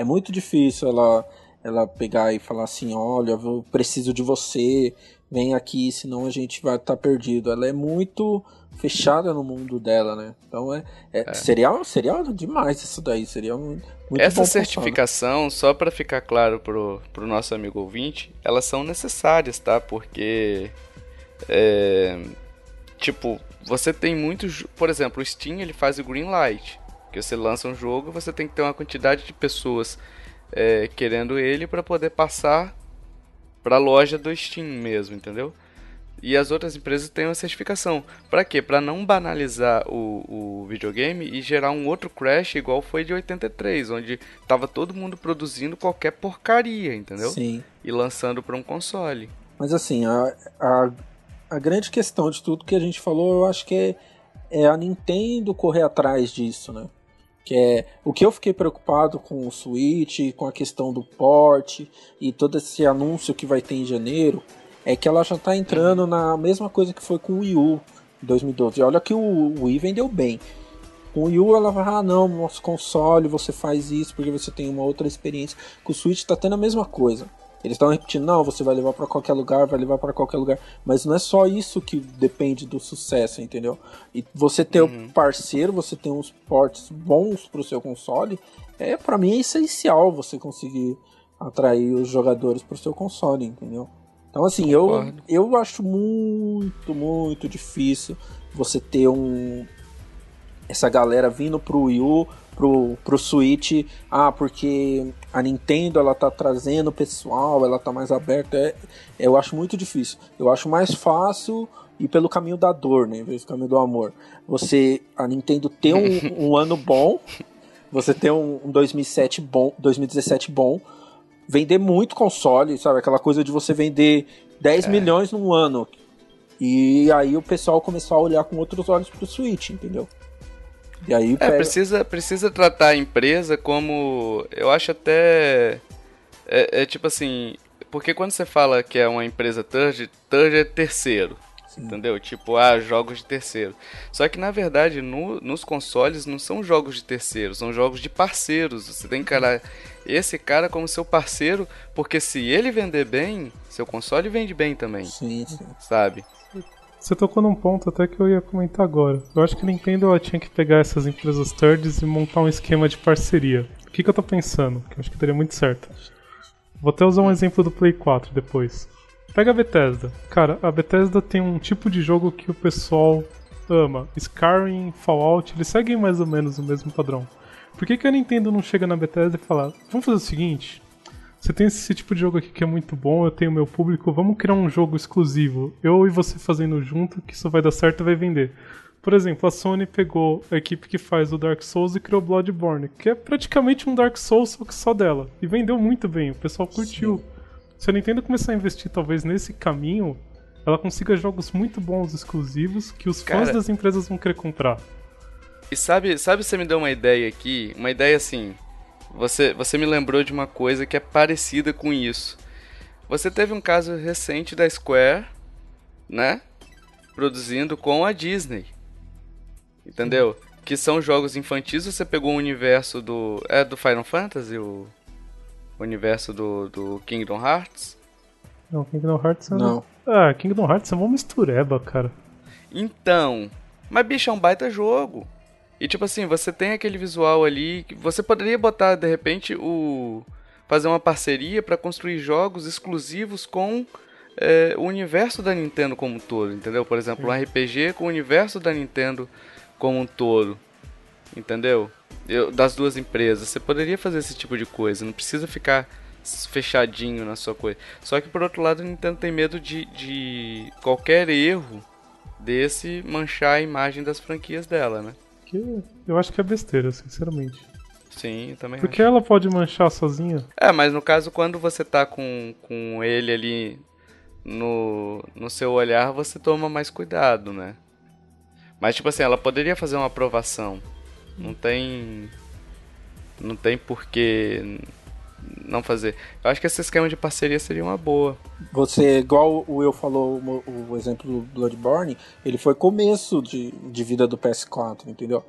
[SPEAKER 3] É muito difícil ela ela pegar e falar assim, olha, eu preciso de você, vem aqui, senão a gente vai estar tá perdido. Ela é muito fechada no mundo dela, né? Então é, é, é. seria seria demais isso daí, seria muito,
[SPEAKER 2] Essa certificação, pensar, só para ficar claro pro, pro nosso amigo ouvinte, elas são necessárias, tá? Porque é, tipo, você tem muitos, por exemplo, o Steam ele faz o green light, que você lança um jogo, você tem que ter uma quantidade de pessoas é, querendo ele para poder passar para a loja do Steam mesmo, entendeu? E as outras empresas têm uma certificação. Para quê? Para não banalizar o, o videogame e gerar um outro crash igual foi de 83, onde tava todo mundo produzindo qualquer porcaria, entendeu?
[SPEAKER 3] Sim.
[SPEAKER 2] E lançando para um console.
[SPEAKER 3] Mas assim, a, a, a, grande questão de tudo que a gente falou, eu acho que é, é a Nintendo correr atrás disso, né? Que é o que eu fiquei preocupado com o Switch, com a questão do port e todo esse anúncio que vai ter em janeiro, é que ela já está entrando na mesma coisa que foi com o Wii U em 2012. Olha que o Wii vendeu bem. Com o Wii U ela vai, ah não, nosso console você faz isso porque você tem uma outra experiência. Com o Switch está tendo a mesma coisa. Eles estão repetindo, não, você vai levar para qualquer lugar, vai levar para qualquer lugar. Mas não é só isso que depende do sucesso, entendeu? E você ter uhum. um parceiro, você ter uns ports bons pro seu console, é para mim é essencial você conseguir atrair os jogadores pro seu console, entendeu? Então assim, eu, eu acho muito, muito difícil você ter um essa galera vindo pro Wii U pro, pro Switch, ah, porque a Nintendo ela tá trazendo pessoal, ela tá mais aberta, é, eu acho muito difícil. Eu acho mais fácil ir pelo caminho da dor, né, em vez do caminho do amor. Você, a Nintendo ter um, um ano bom, você ter um, um 2007 bom, 2017 bom, vender muito console, sabe, aquela coisa de você vender 10 é. milhões num ano. E aí o pessoal começou a olhar com outros olhos pro Switch, entendeu?
[SPEAKER 2] E aí é, precisa, precisa tratar a empresa como. Eu acho até. É, é, tipo assim. Porque quando você fala que é uma empresa third, third é terceiro. Sim. Entendeu? Tipo, ah, jogos de terceiro. Só que na verdade, no, nos consoles não são jogos de terceiro, são jogos de parceiros. Você tem que encarar esse cara como seu parceiro, porque se ele vender bem, seu console vende bem também.
[SPEAKER 3] Sim, sim.
[SPEAKER 2] Sabe?
[SPEAKER 1] Você tocou num ponto até que eu ia comentar agora. Eu acho que a Nintendo ela tinha que pegar essas empresas thirds e montar um esquema de parceria. O que, que eu tô pensando? Que eu acho que daria muito certo. Vou até usar um exemplo do Play 4 depois. Pega a Bethesda. Cara, a Bethesda tem um tipo de jogo que o pessoal ama. Skyrim, Fallout, eles seguem mais ou menos o mesmo padrão. Por que, que a Nintendo não chega na Bethesda e fala: vamos fazer o seguinte, você tem esse tipo de jogo aqui que é muito bom, eu tenho meu público, vamos criar um jogo exclusivo. Eu e você fazendo junto, que isso vai dar certo e vai vender. Por exemplo, a Sony pegou a equipe que faz o Dark Souls e criou Bloodborne, que é praticamente um Dark Souls, só que só dela. E vendeu muito bem, o pessoal curtiu. Sim. Se a Nintendo começar a investir talvez nesse caminho, ela consiga jogos muito bons exclusivos que os Cara, fãs das empresas vão querer comprar.
[SPEAKER 2] E sabe, sabe você me deu uma ideia aqui? Uma ideia assim, você, você me lembrou de uma coisa que é parecida com isso. Você teve um caso recente da Square, né? Produzindo com a Disney. Entendeu? Sim. Que são jogos infantis. Você pegou o universo do. É do Final Fantasy? O, o universo do, do Kingdom Hearts?
[SPEAKER 1] Não, Kingdom Hearts
[SPEAKER 3] é. Não.
[SPEAKER 1] Ah, Kingdom Hearts é uma mistureba, cara.
[SPEAKER 2] Então. Mas bicho, é um baita jogo. E tipo assim, você tem aquele visual ali você poderia botar de repente o fazer uma parceria para construir jogos exclusivos com é, o universo da Nintendo como um todo, entendeu? Por exemplo, um RPG com o universo da Nintendo como um todo, entendeu? Eu, das duas empresas. Você poderia fazer esse tipo de coisa, não precisa ficar fechadinho na sua coisa. Só que por outro lado, a Nintendo tem medo de, de qualquer erro desse manchar a imagem das franquias dela, né?
[SPEAKER 1] Que eu acho que é besteira, sinceramente.
[SPEAKER 2] Sim, também
[SPEAKER 1] Porque
[SPEAKER 2] acho.
[SPEAKER 1] ela pode manchar sozinha.
[SPEAKER 2] É, mas no caso, quando você tá com, com ele ali no, no seu olhar, você toma mais cuidado, né? Mas, tipo assim, ela poderia fazer uma aprovação. Não tem. Não tem porquê não fazer. Eu acho que esse esquema de parceria seria uma boa.
[SPEAKER 3] Você, igual o Will falou, o, o exemplo do Bloodborne, ele foi começo de, de vida do PS4, entendeu?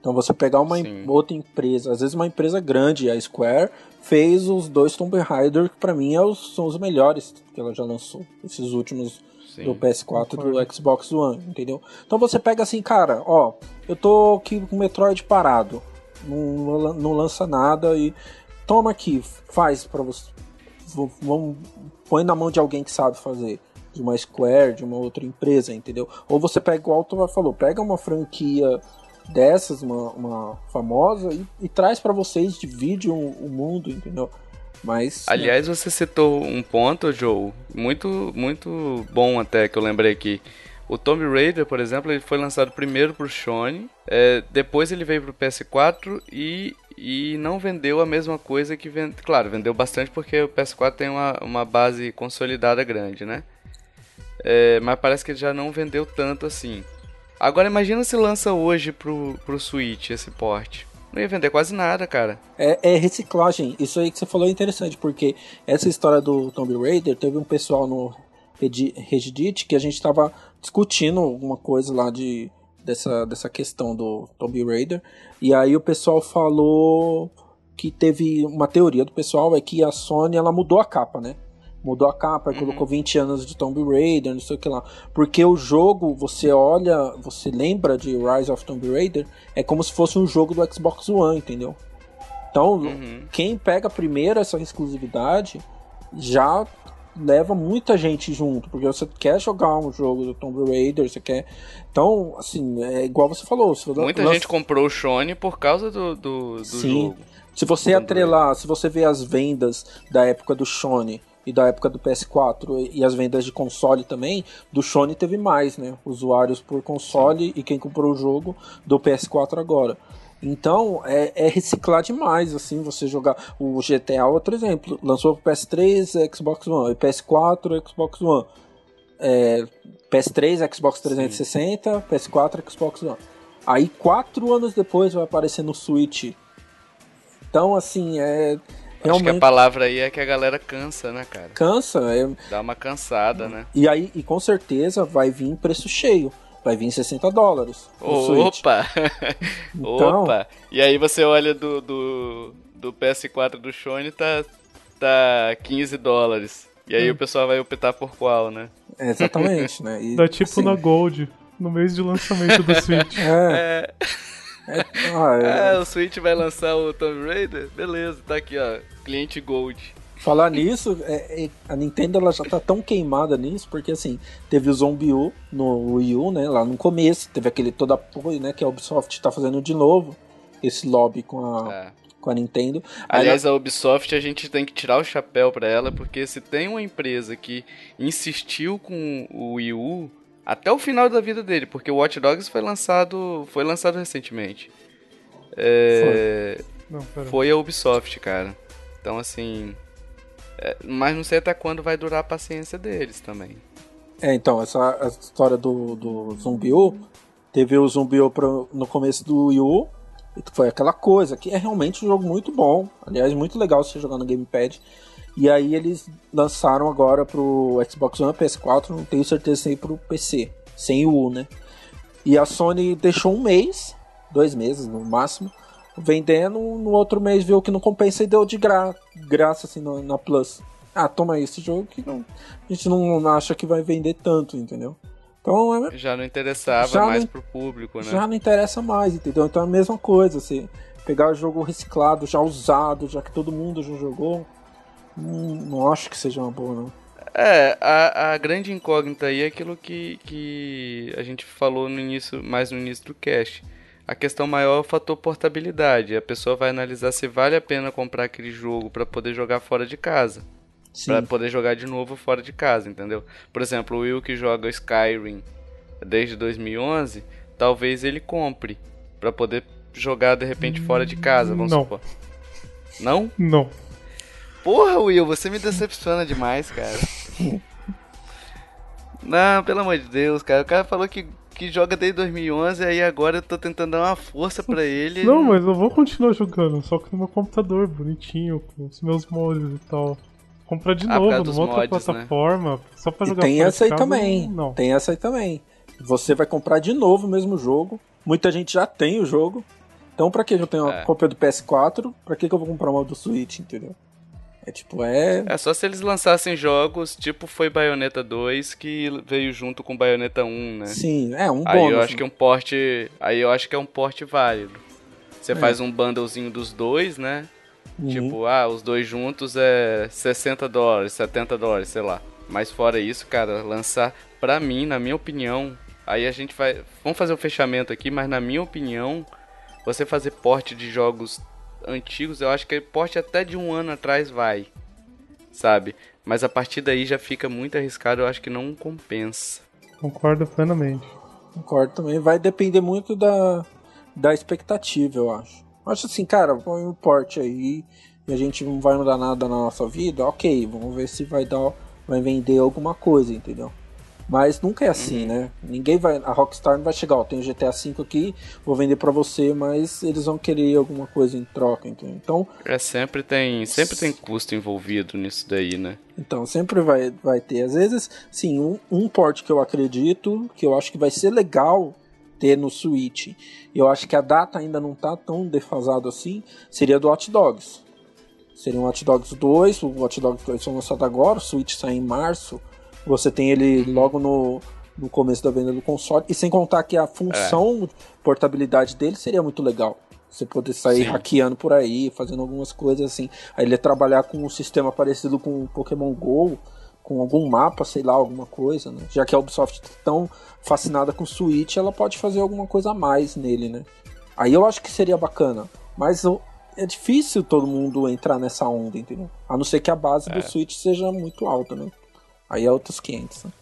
[SPEAKER 3] Então você pegar uma
[SPEAKER 2] Sim.
[SPEAKER 3] outra empresa, às vezes uma empresa grande, a Square, fez os dois Tomb Raider, que pra mim é os- são os melhores que ela já lançou. Esses últimos
[SPEAKER 2] Sim.
[SPEAKER 3] do PS4 e do Xbox One, entendeu? Então você pega assim, cara, ó, eu tô aqui com o Metroid parado, não, não lança nada e toma aqui, faz pra você. Vamos, põe na mão de alguém que sabe fazer. De uma Square, de uma outra empresa, entendeu? Ou você pega, igual o Tovar falou, pega uma franquia dessas, uma, uma famosa, e, e traz pra vocês, divide o, mundo, entendeu? Mas.
[SPEAKER 2] Aliás, você citou um ponto, Joe, muito, muito bom até que eu lembrei aqui. O Tomb Raider, por exemplo, ele foi lançado primeiro pro Sony, é, depois ele veio pro PS4 e, e não vendeu a mesma coisa que vendeu. Claro, vendeu bastante porque o PS4 tem uma, uma base consolidada grande, né? É, mas parece que ele já não vendeu tanto assim. Agora imagina se lança hoje pro, pro Switch esse port. Não ia vender quase nada, cara.
[SPEAKER 3] É, é reciclagem. Isso aí que você falou é interessante, porque essa história do Tomb Raider, teve um pessoal no Reddit que a gente tava discutindo alguma coisa lá de dessa, dessa questão do Tomb Raider. E aí o pessoal falou que teve uma teoria do pessoal é que a Sony ela mudou a capa, né? Mudou a capa,
[SPEAKER 2] Uhum.
[SPEAKER 3] colocou 20 anos de Tomb Raider, não sei o que lá. Porque o jogo, você olha, você lembra de Rise of Tomb Raider, é como se fosse um jogo do Xbox One, entendeu? Então,
[SPEAKER 2] Uhum.
[SPEAKER 3] quem pega primeiro essa exclusividade já leva muita gente junto, porque você quer jogar um jogo do Tomb Raider, você quer. Então, assim, é igual você falou. Você
[SPEAKER 2] Muita
[SPEAKER 3] lança-
[SPEAKER 2] gente comprou o Shone por causa do, do, do
[SPEAKER 3] Sim.
[SPEAKER 2] jogo.
[SPEAKER 3] Se você atrelar, se você ver as vendas da época do Sony e da época do PS4 e as vendas de console também, do Sony teve mais, né? Usuários por console e quem comprou o jogo do PS4 agora. Então, é, é reciclar demais, assim, você jogar o GTA, outro exemplo, lançou pro PS3, Xbox One, e PS4, Xbox One, é, PS3, Xbox 360, PS4, Xbox One. Aí, quatro anos depois, vai aparecer no Switch então, assim, é.
[SPEAKER 2] Acho que a
[SPEAKER 3] Realmente
[SPEAKER 2] palavra aí é que a galera cansa, né, cara?
[SPEAKER 3] cansa. é-
[SPEAKER 2] Dá uma cansada, né?
[SPEAKER 3] e aí, e com certeza vai vir preço cheio. Vai vir em 60 dólares.
[SPEAKER 2] Opa!
[SPEAKER 3] Então-
[SPEAKER 2] Opa! E aí você olha do, do, do PS4 do Shone tá, tá 15 dólares. E
[SPEAKER 3] Hum.
[SPEAKER 2] aí o pessoal vai optar por qual, né?
[SPEAKER 3] É, exatamente, né? E,
[SPEAKER 1] Dá tipo
[SPEAKER 3] assim,
[SPEAKER 1] na Gold, no mês de lançamento do Switch.
[SPEAKER 3] É,
[SPEAKER 2] É,
[SPEAKER 3] é, ah, é.
[SPEAKER 2] é, o Switch vai lançar o Tomb Raider? Beleza, tá aqui, ó. Cliente Gold.
[SPEAKER 3] Falar nisso, é- é- a Nintendo ela já tá tão queimada nisso, porque assim, teve o Zombie U no Wii U, né? Lá no começo, teve aquele todo apoio, né? Que a Ubisoft tá fazendo de novo. Esse lobby com a,
[SPEAKER 2] É.
[SPEAKER 3] com a Nintendo.
[SPEAKER 2] Aliás, a Ubisoft a gente tem que tirar o chapéu pra ela, porque se tem uma empresa que insistiu com o Wii U até o final da vida dele, porque o Watch Dogs foi lançado, foi lançado recentemente. É,
[SPEAKER 1] Não, pera.
[SPEAKER 2] foi a Ubisoft, cara. Então assim, mas não sei até quando vai durar a paciência deles também.
[SPEAKER 3] É, então, essa história do, do Zumbi U, teve o Zumbi U pro- no começo do Wii U, e foi aquela coisa, que é realmente um jogo muito bom, aliás, muito legal você jogar no Gamepad. E aí eles lançaram agora pro Xbox One, PS4, não tenho certeza se ir pro PC, sem o U, né? E a Sony deixou um mês, dois meses no máximo, vendendo, no outro mês viu que não compensa e deu de gra graça assim na, na Plus. Ah, toma aí esse jogo que não, a gente não acha que vai vender tanto, entendeu? Então é,
[SPEAKER 2] Já não interessava
[SPEAKER 3] Já
[SPEAKER 2] mais
[SPEAKER 3] não-
[SPEAKER 2] pro público, né?
[SPEAKER 3] já não interessa mais, entendeu? Então é a mesma coisa, você pegar o jogo reciclado, já usado, já que todo mundo já jogou, Não, não acho que seja uma boa, não.
[SPEAKER 2] É, a, a grande incógnita aí é aquilo que, que a gente falou no início, mais no início do cast. A questão maior é o fator portabilidade. A pessoa vai analisar se vale a pena comprar aquele jogo para poder jogar fora de casa. Para poder jogar de novo fora de casa, entendeu? Por exemplo, o Will que joga Skyrim desde 2011, talvez ele compre para poder jogar de repente fora de casa, vamos
[SPEAKER 1] Não.
[SPEAKER 2] supor. Não?
[SPEAKER 1] Não.
[SPEAKER 2] Porra, Will, você me decepciona demais, cara. Não, pelo amor de Deus, cara. O cara falou que, que joga desde 2011, aí agora eu tô tentando dar uma força pra ele.
[SPEAKER 1] Não, mas eu vou continuar jogando, só que no meu computador, bonitinho, com os meus mods e tal. Comprar de
[SPEAKER 2] Ah,
[SPEAKER 1] novo numa outra
[SPEAKER 2] mods, né?
[SPEAKER 1] plataforma, só pra
[SPEAKER 3] E
[SPEAKER 1] jogar
[SPEAKER 3] tem
[SPEAKER 1] fora
[SPEAKER 3] essa aí também.
[SPEAKER 1] Não.
[SPEAKER 3] Tem essa aí também. Você vai comprar de novo o mesmo jogo. Muita gente já tem o jogo. Então, pra que eu tenho uma
[SPEAKER 2] É.
[SPEAKER 3] cópia do PS4? Pra que que eu vou comprar uma do Switch, entendeu? É tipo, é.
[SPEAKER 2] É só se eles lançassem jogos tipo foi Bayonetta 2 que veio junto com Bayonetta 1, né?
[SPEAKER 3] Sim, é um
[SPEAKER 2] Aí
[SPEAKER 3] bônus.
[SPEAKER 2] eu acho que é um porte, aí eu acho que é um porte válido. Você
[SPEAKER 3] É.
[SPEAKER 2] faz um bundlezinho dos dois, né?
[SPEAKER 3] Uhum.
[SPEAKER 2] Tipo, ah, os dois juntos é 60 dólares, 70 dólares, sei lá. Mas fora isso, cara, lançar, pra mim, na minha opinião, aí a gente vai. Vamos fazer o fechamento aqui, mas na minha opinião, você fazer porte de jogos antigos, eu acho que porte até de um ano atrás vai. Sabe? Mas a partir daí já fica muito arriscado, eu acho que não compensa.
[SPEAKER 1] Concordo plenamente.
[SPEAKER 3] Concordo também. Vai depender muito da, da expectativa, eu acho. Eu acho assim, cara, põe um porte aí e a gente não vai mudar nada na nossa vida, ok, vamos ver se vai dar, vai vender alguma coisa, entendeu? Mas nunca é assim, né? Ninguém vai, a Rockstar não vai chegar, ó, tem o GTA V aqui, vou vender pra você, mas eles vão querer alguma coisa em troca, entendeu? Então,
[SPEAKER 2] É, sempre tem, sempre tem custo envolvido nisso daí, né?
[SPEAKER 3] Então, sempre vai, vai ter. Às vezes, sim, um, um port que eu acredito, que eu acho que vai ser legal ter no Switch, eu acho que a data ainda não tá tão defasado assim, seria do Hot Dogs. Seria um Hot Dogs 2, o Hot Dogs 2 foi lançado agora, o Switch sai em março, você tem ele logo no, no começo da venda do console, e sem contar que a função portabilidade dele seria muito legal. Você poder sair
[SPEAKER 2] Sim.
[SPEAKER 3] hackeando por aí, fazendo algumas coisas assim. Aí ele ia trabalhar com um sistema parecido com o Pokémon GO, com algum mapa, sei lá, alguma coisa, né? Já que a Ubisoft tá tão fascinada com o Switch, ela pode fazer alguma coisa a mais nele, né? Aí eu acho que seria bacana. Mas é difícil todo mundo entrar nessa onda, entendeu? A não ser que a base do Switch seja muito alta, né? Aí é outros 500, né?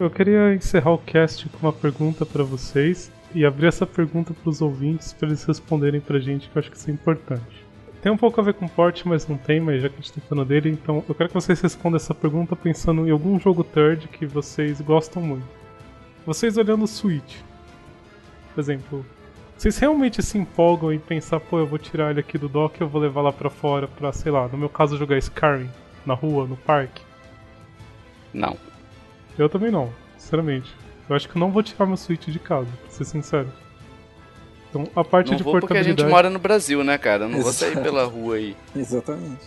[SPEAKER 1] Eu queria encerrar o cast com uma pergunta pra vocês e abrir essa pergunta pros ouvintes pra eles responderem pra gente, que eu acho que isso é importante. Tem um pouco a ver com porte, mas não tem, mas já que a gente tá falando dele, então eu quero que vocês respondam essa pergunta pensando em algum jogo third que vocês gostam muito. Vocês olhando o Switch, por exemplo, vocês realmente se empolgam em pensar, pô, eu vou tirar ele aqui do dock e eu vou levar lá pra fora pra, sei lá, no meu caso jogar Skyrim, na rua, no parque?
[SPEAKER 2] Não.
[SPEAKER 1] Eu também não, sinceramente. Eu acho que eu não vou tirar meu Switch de casa, pra ser sincero. Então, a parte
[SPEAKER 2] Não
[SPEAKER 1] de
[SPEAKER 2] vou porque a
[SPEAKER 1] portabilidade.
[SPEAKER 2] gente mora no Brasil, né, cara? Eu não vou sair
[SPEAKER 3] Exato.
[SPEAKER 2] pela rua aí.
[SPEAKER 3] Exatamente.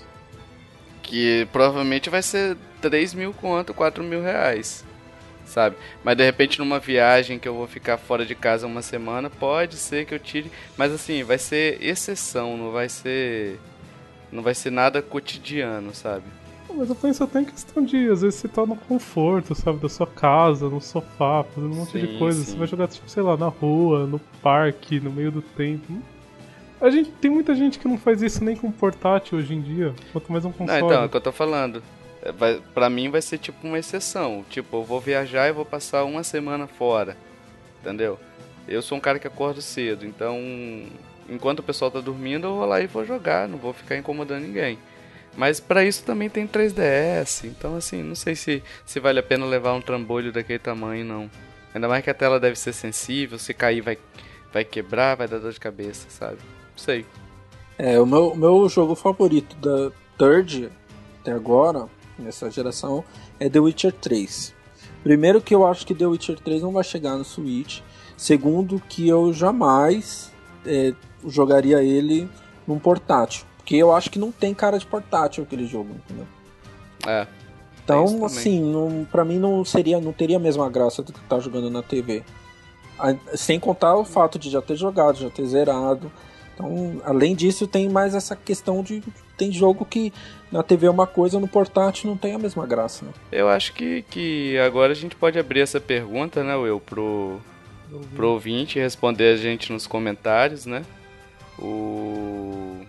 [SPEAKER 2] Que provavelmente vai ser 3 mil conto, 4 mil reais. Sabe? Mas de repente numa viagem que eu vou ficar fora de casa uma semana, pode ser que eu tire. Mas assim, vai ser exceção, não vai ser. Não vai ser nada cotidiano, sabe?
[SPEAKER 1] Mas eu penso até em questão de, às vezes você tá no conforto, sabe, da sua casa, no sofá, fazendo um monte de
[SPEAKER 2] Sim,
[SPEAKER 1] coisa.
[SPEAKER 2] sim.
[SPEAKER 1] Você vai jogar, tipo, sei lá, na rua, no parque, no meio do tempo. A gente, tem muita gente que não faz isso nem com portátil hoje em dia, quanto mais um
[SPEAKER 2] Não,
[SPEAKER 1] console.
[SPEAKER 2] então, é o que eu tô falando. Vai, pra mim vai ser tipo uma exceção. Tipo, eu vou viajar e vou passar uma semana fora. Entendeu? Eu sou um cara que acordo cedo, então enquanto o pessoal tá dormindo, eu vou lá e vou jogar, não vou ficar incomodando ninguém. Mas pra isso também tem 3DS, então assim, não sei se, se vale a pena levar um trambolho daquele tamanho, não. Ainda mais que a tela deve ser sensível, se cair vai, vai quebrar, vai dar dor de cabeça, sabe? Não sei.
[SPEAKER 3] É, o meu, meu jogo favorito da Third até agora, nessa geração, é The Witcher 3. Primeiro que eu acho que The Witcher 3 não vai chegar no Switch. Segundo que eu jamais é, jogaria ele num portátil. Porque eu acho que não tem cara de portátil aquele jogo, entendeu?
[SPEAKER 2] É.
[SPEAKER 3] Então, assim, não, pra mim não seria, não teria a mesma graça do que tá jogando na TV. Sem contar o fato de já ter jogado, já ter zerado. Então, além disso, tem mais essa questão de. Tem jogo que na TV é uma coisa, no portátil não tem a mesma graça. Né?
[SPEAKER 2] Eu acho que, que agora a gente pode abrir essa pergunta, né, Will, pro, pro ouvinte responder a gente nos comentários, né? O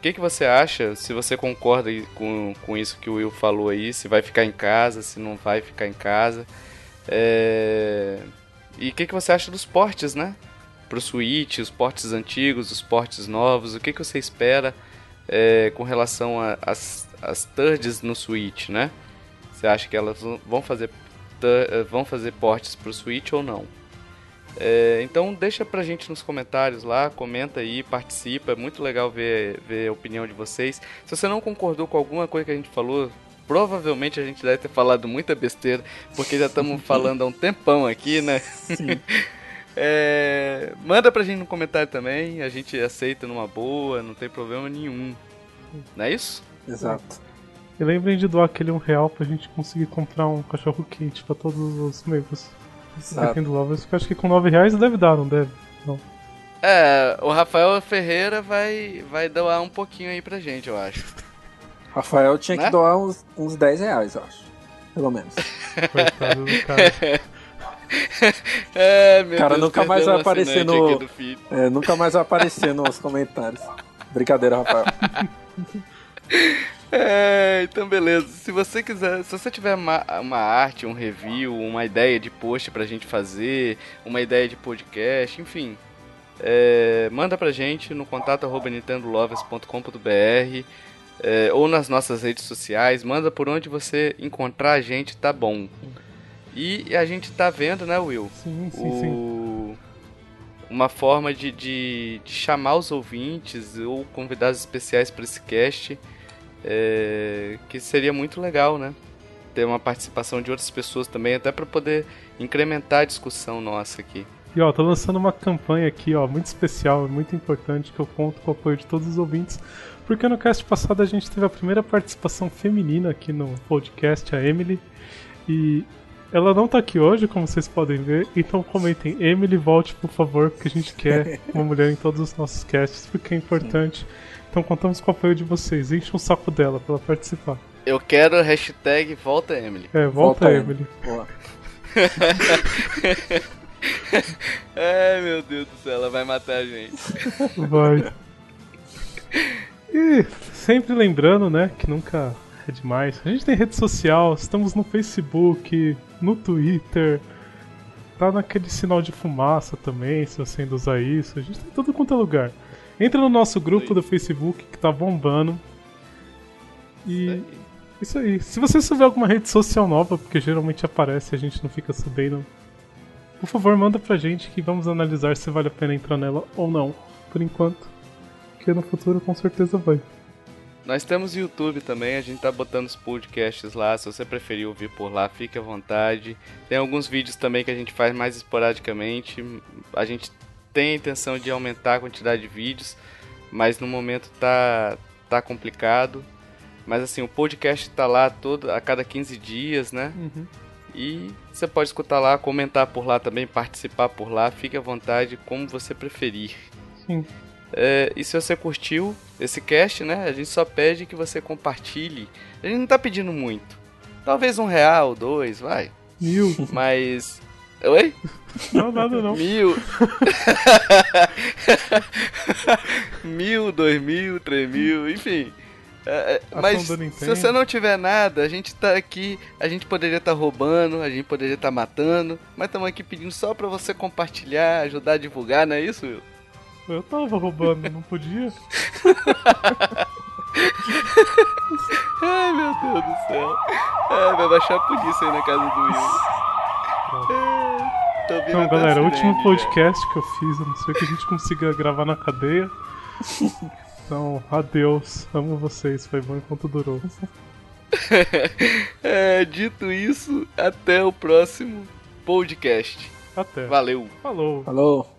[SPEAKER 2] que, que você acha, se você concorda com, com isso que o Will falou aí, se vai ficar em casa, se não vai ficar em casa. É... E o que, que você acha dos portes, né? Pro Switch, os portes antigos, os portes novos, o que, que você espera é, com relação às as thirds no Switch, né? Você acha que elas vão fazer, vão fazer portes pro Switch ou não? É, então deixa pra gente nos comentários lá, comenta aí, participa, é muito legal ver, ver a opinião de vocês. Se você não concordou com alguma coisa que a gente falou, provavelmente a gente deve ter falado muita besteira, porque já estamos falando há um tempão aqui, né? Sim. é, manda pra gente no comentário também, a gente aceita numa boa, não tem problema nenhum. Não é isso?
[SPEAKER 3] Exato.
[SPEAKER 1] E lembrem de doar aquele um real pra gente conseguir comprar um cachorro quente pra todos os membros. Exato. do Lovers, acho que com 9 reais deve dar, não deve? Não.
[SPEAKER 2] É, o Rafael Ferreira vai, vai doar um pouquinho aí pra gente, eu acho.
[SPEAKER 3] Rafael tinha né? que doar uns, uns 10 reais, eu acho. Pelo menos. Coitado do cara. É, meu cara Deus, nunca mais vai aparecer no. É, nunca mais vai aparecer nos comentários. Brincadeira, Rafael.
[SPEAKER 2] É, então beleza. Se você quiser, se você tiver uma, uma, arte, um review, uma ideia de post pra gente fazer, uma ideia de podcast, enfim, é, manda pra gente no contato nintendolovers.com.br é, ou nas nossas redes sociais, manda por onde você encontrar a gente, tá bom. E a gente tá vendo, né, Will?
[SPEAKER 1] Sim, sim, o... sim.
[SPEAKER 2] Uma forma de, de, de chamar os ouvintes ou convidados especiais para esse cast é, que seria muito legal, né? Ter uma participação de outras pessoas também, até para poder incrementar a discussão nossa aqui.
[SPEAKER 1] E ó, tô lançando uma campanha aqui, ó, muito especial, muito importante, que eu conto com o apoio de todos os ouvintes, porque no cast passado a gente teve a primeira participação feminina aqui no podcast, a Emily, e ela não tá aqui hoje, como vocês podem ver, então comentem, Emily, volte por favor, porque a gente quer uma mulher em todos os nossos casts, porque é importante. Sim então contamos com o apoio de vocês. Enche um saco dela pra ela participar.
[SPEAKER 2] Eu quero hashtag volta Emily.
[SPEAKER 1] É, volta, volta Emily. Boa.
[SPEAKER 2] Ai meu Deus do céu, ela vai matar a gente.
[SPEAKER 1] Vai. E sempre lembrando, né, que nunca é demais. A gente tem rede social, estamos no Facebook, no Twitter, tá naquele sinal de fumaça também, se você ainda usar isso. A gente tem tudo quanto é lugar. Entra no nosso grupo do Facebook que tá bombando. E. Isso aí. Se você souber alguma rede social nova, porque geralmente aparece e a gente não fica sabendo, por favor, manda pra gente que vamos analisar se vale a pena entrar nela ou não. Por enquanto. Porque no futuro com certeza vai.
[SPEAKER 2] Nós temos YouTube também, a gente tá botando os podcasts lá. Se você preferir ouvir por lá, fique à vontade. Tem alguns vídeos também que a gente faz mais esporadicamente. A gente tem a intenção de aumentar a quantidade de vídeos, mas no momento tá, tá complicado. Mas assim, o podcast tá lá todo, a cada 15 dias, né? Uhum. E você pode escutar lá, comentar por lá também, participar por lá, fique à vontade, como você preferir.
[SPEAKER 1] Sim.
[SPEAKER 2] É, e se você curtiu esse cast, né? A gente só pede que você compartilhe. A gente não tá pedindo muito. Talvez um real, dois, vai.
[SPEAKER 1] Mil.
[SPEAKER 2] Mas. Oi?
[SPEAKER 1] Não, nada não.
[SPEAKER 2] Mil. mil, dois mil, três mil, enfim. É, é mas se você não tiver nada, a gente tá aqui, a gente poderia estar tá roubando, a gente poderia estar tá matando, mas estamos aqui pedindo só pra você compartilhar, ajudar a divulgar, não é isso, Will?
[SPEAKER 1] Eu tava roubando, não podia?
[SPEAKER 2] Ai meu Deus do céu. Ai, vai baixar a polícia aí na casa do Will.
[SPEAKER 1] Então, galera, o último podcast que eu fiz, a não ser que a gente consiga gravar na cadeia. Então, adeus. Amo vocês. Foi bom enquanto durou.
[SPEAKER 2] é, dito isso, até o próximo podcast.
[SPEAKER 1] Até.
[SPEAKER 2] Valeu.
[SPEAKER 1] Falou.
[SPEAKER 3] Falou.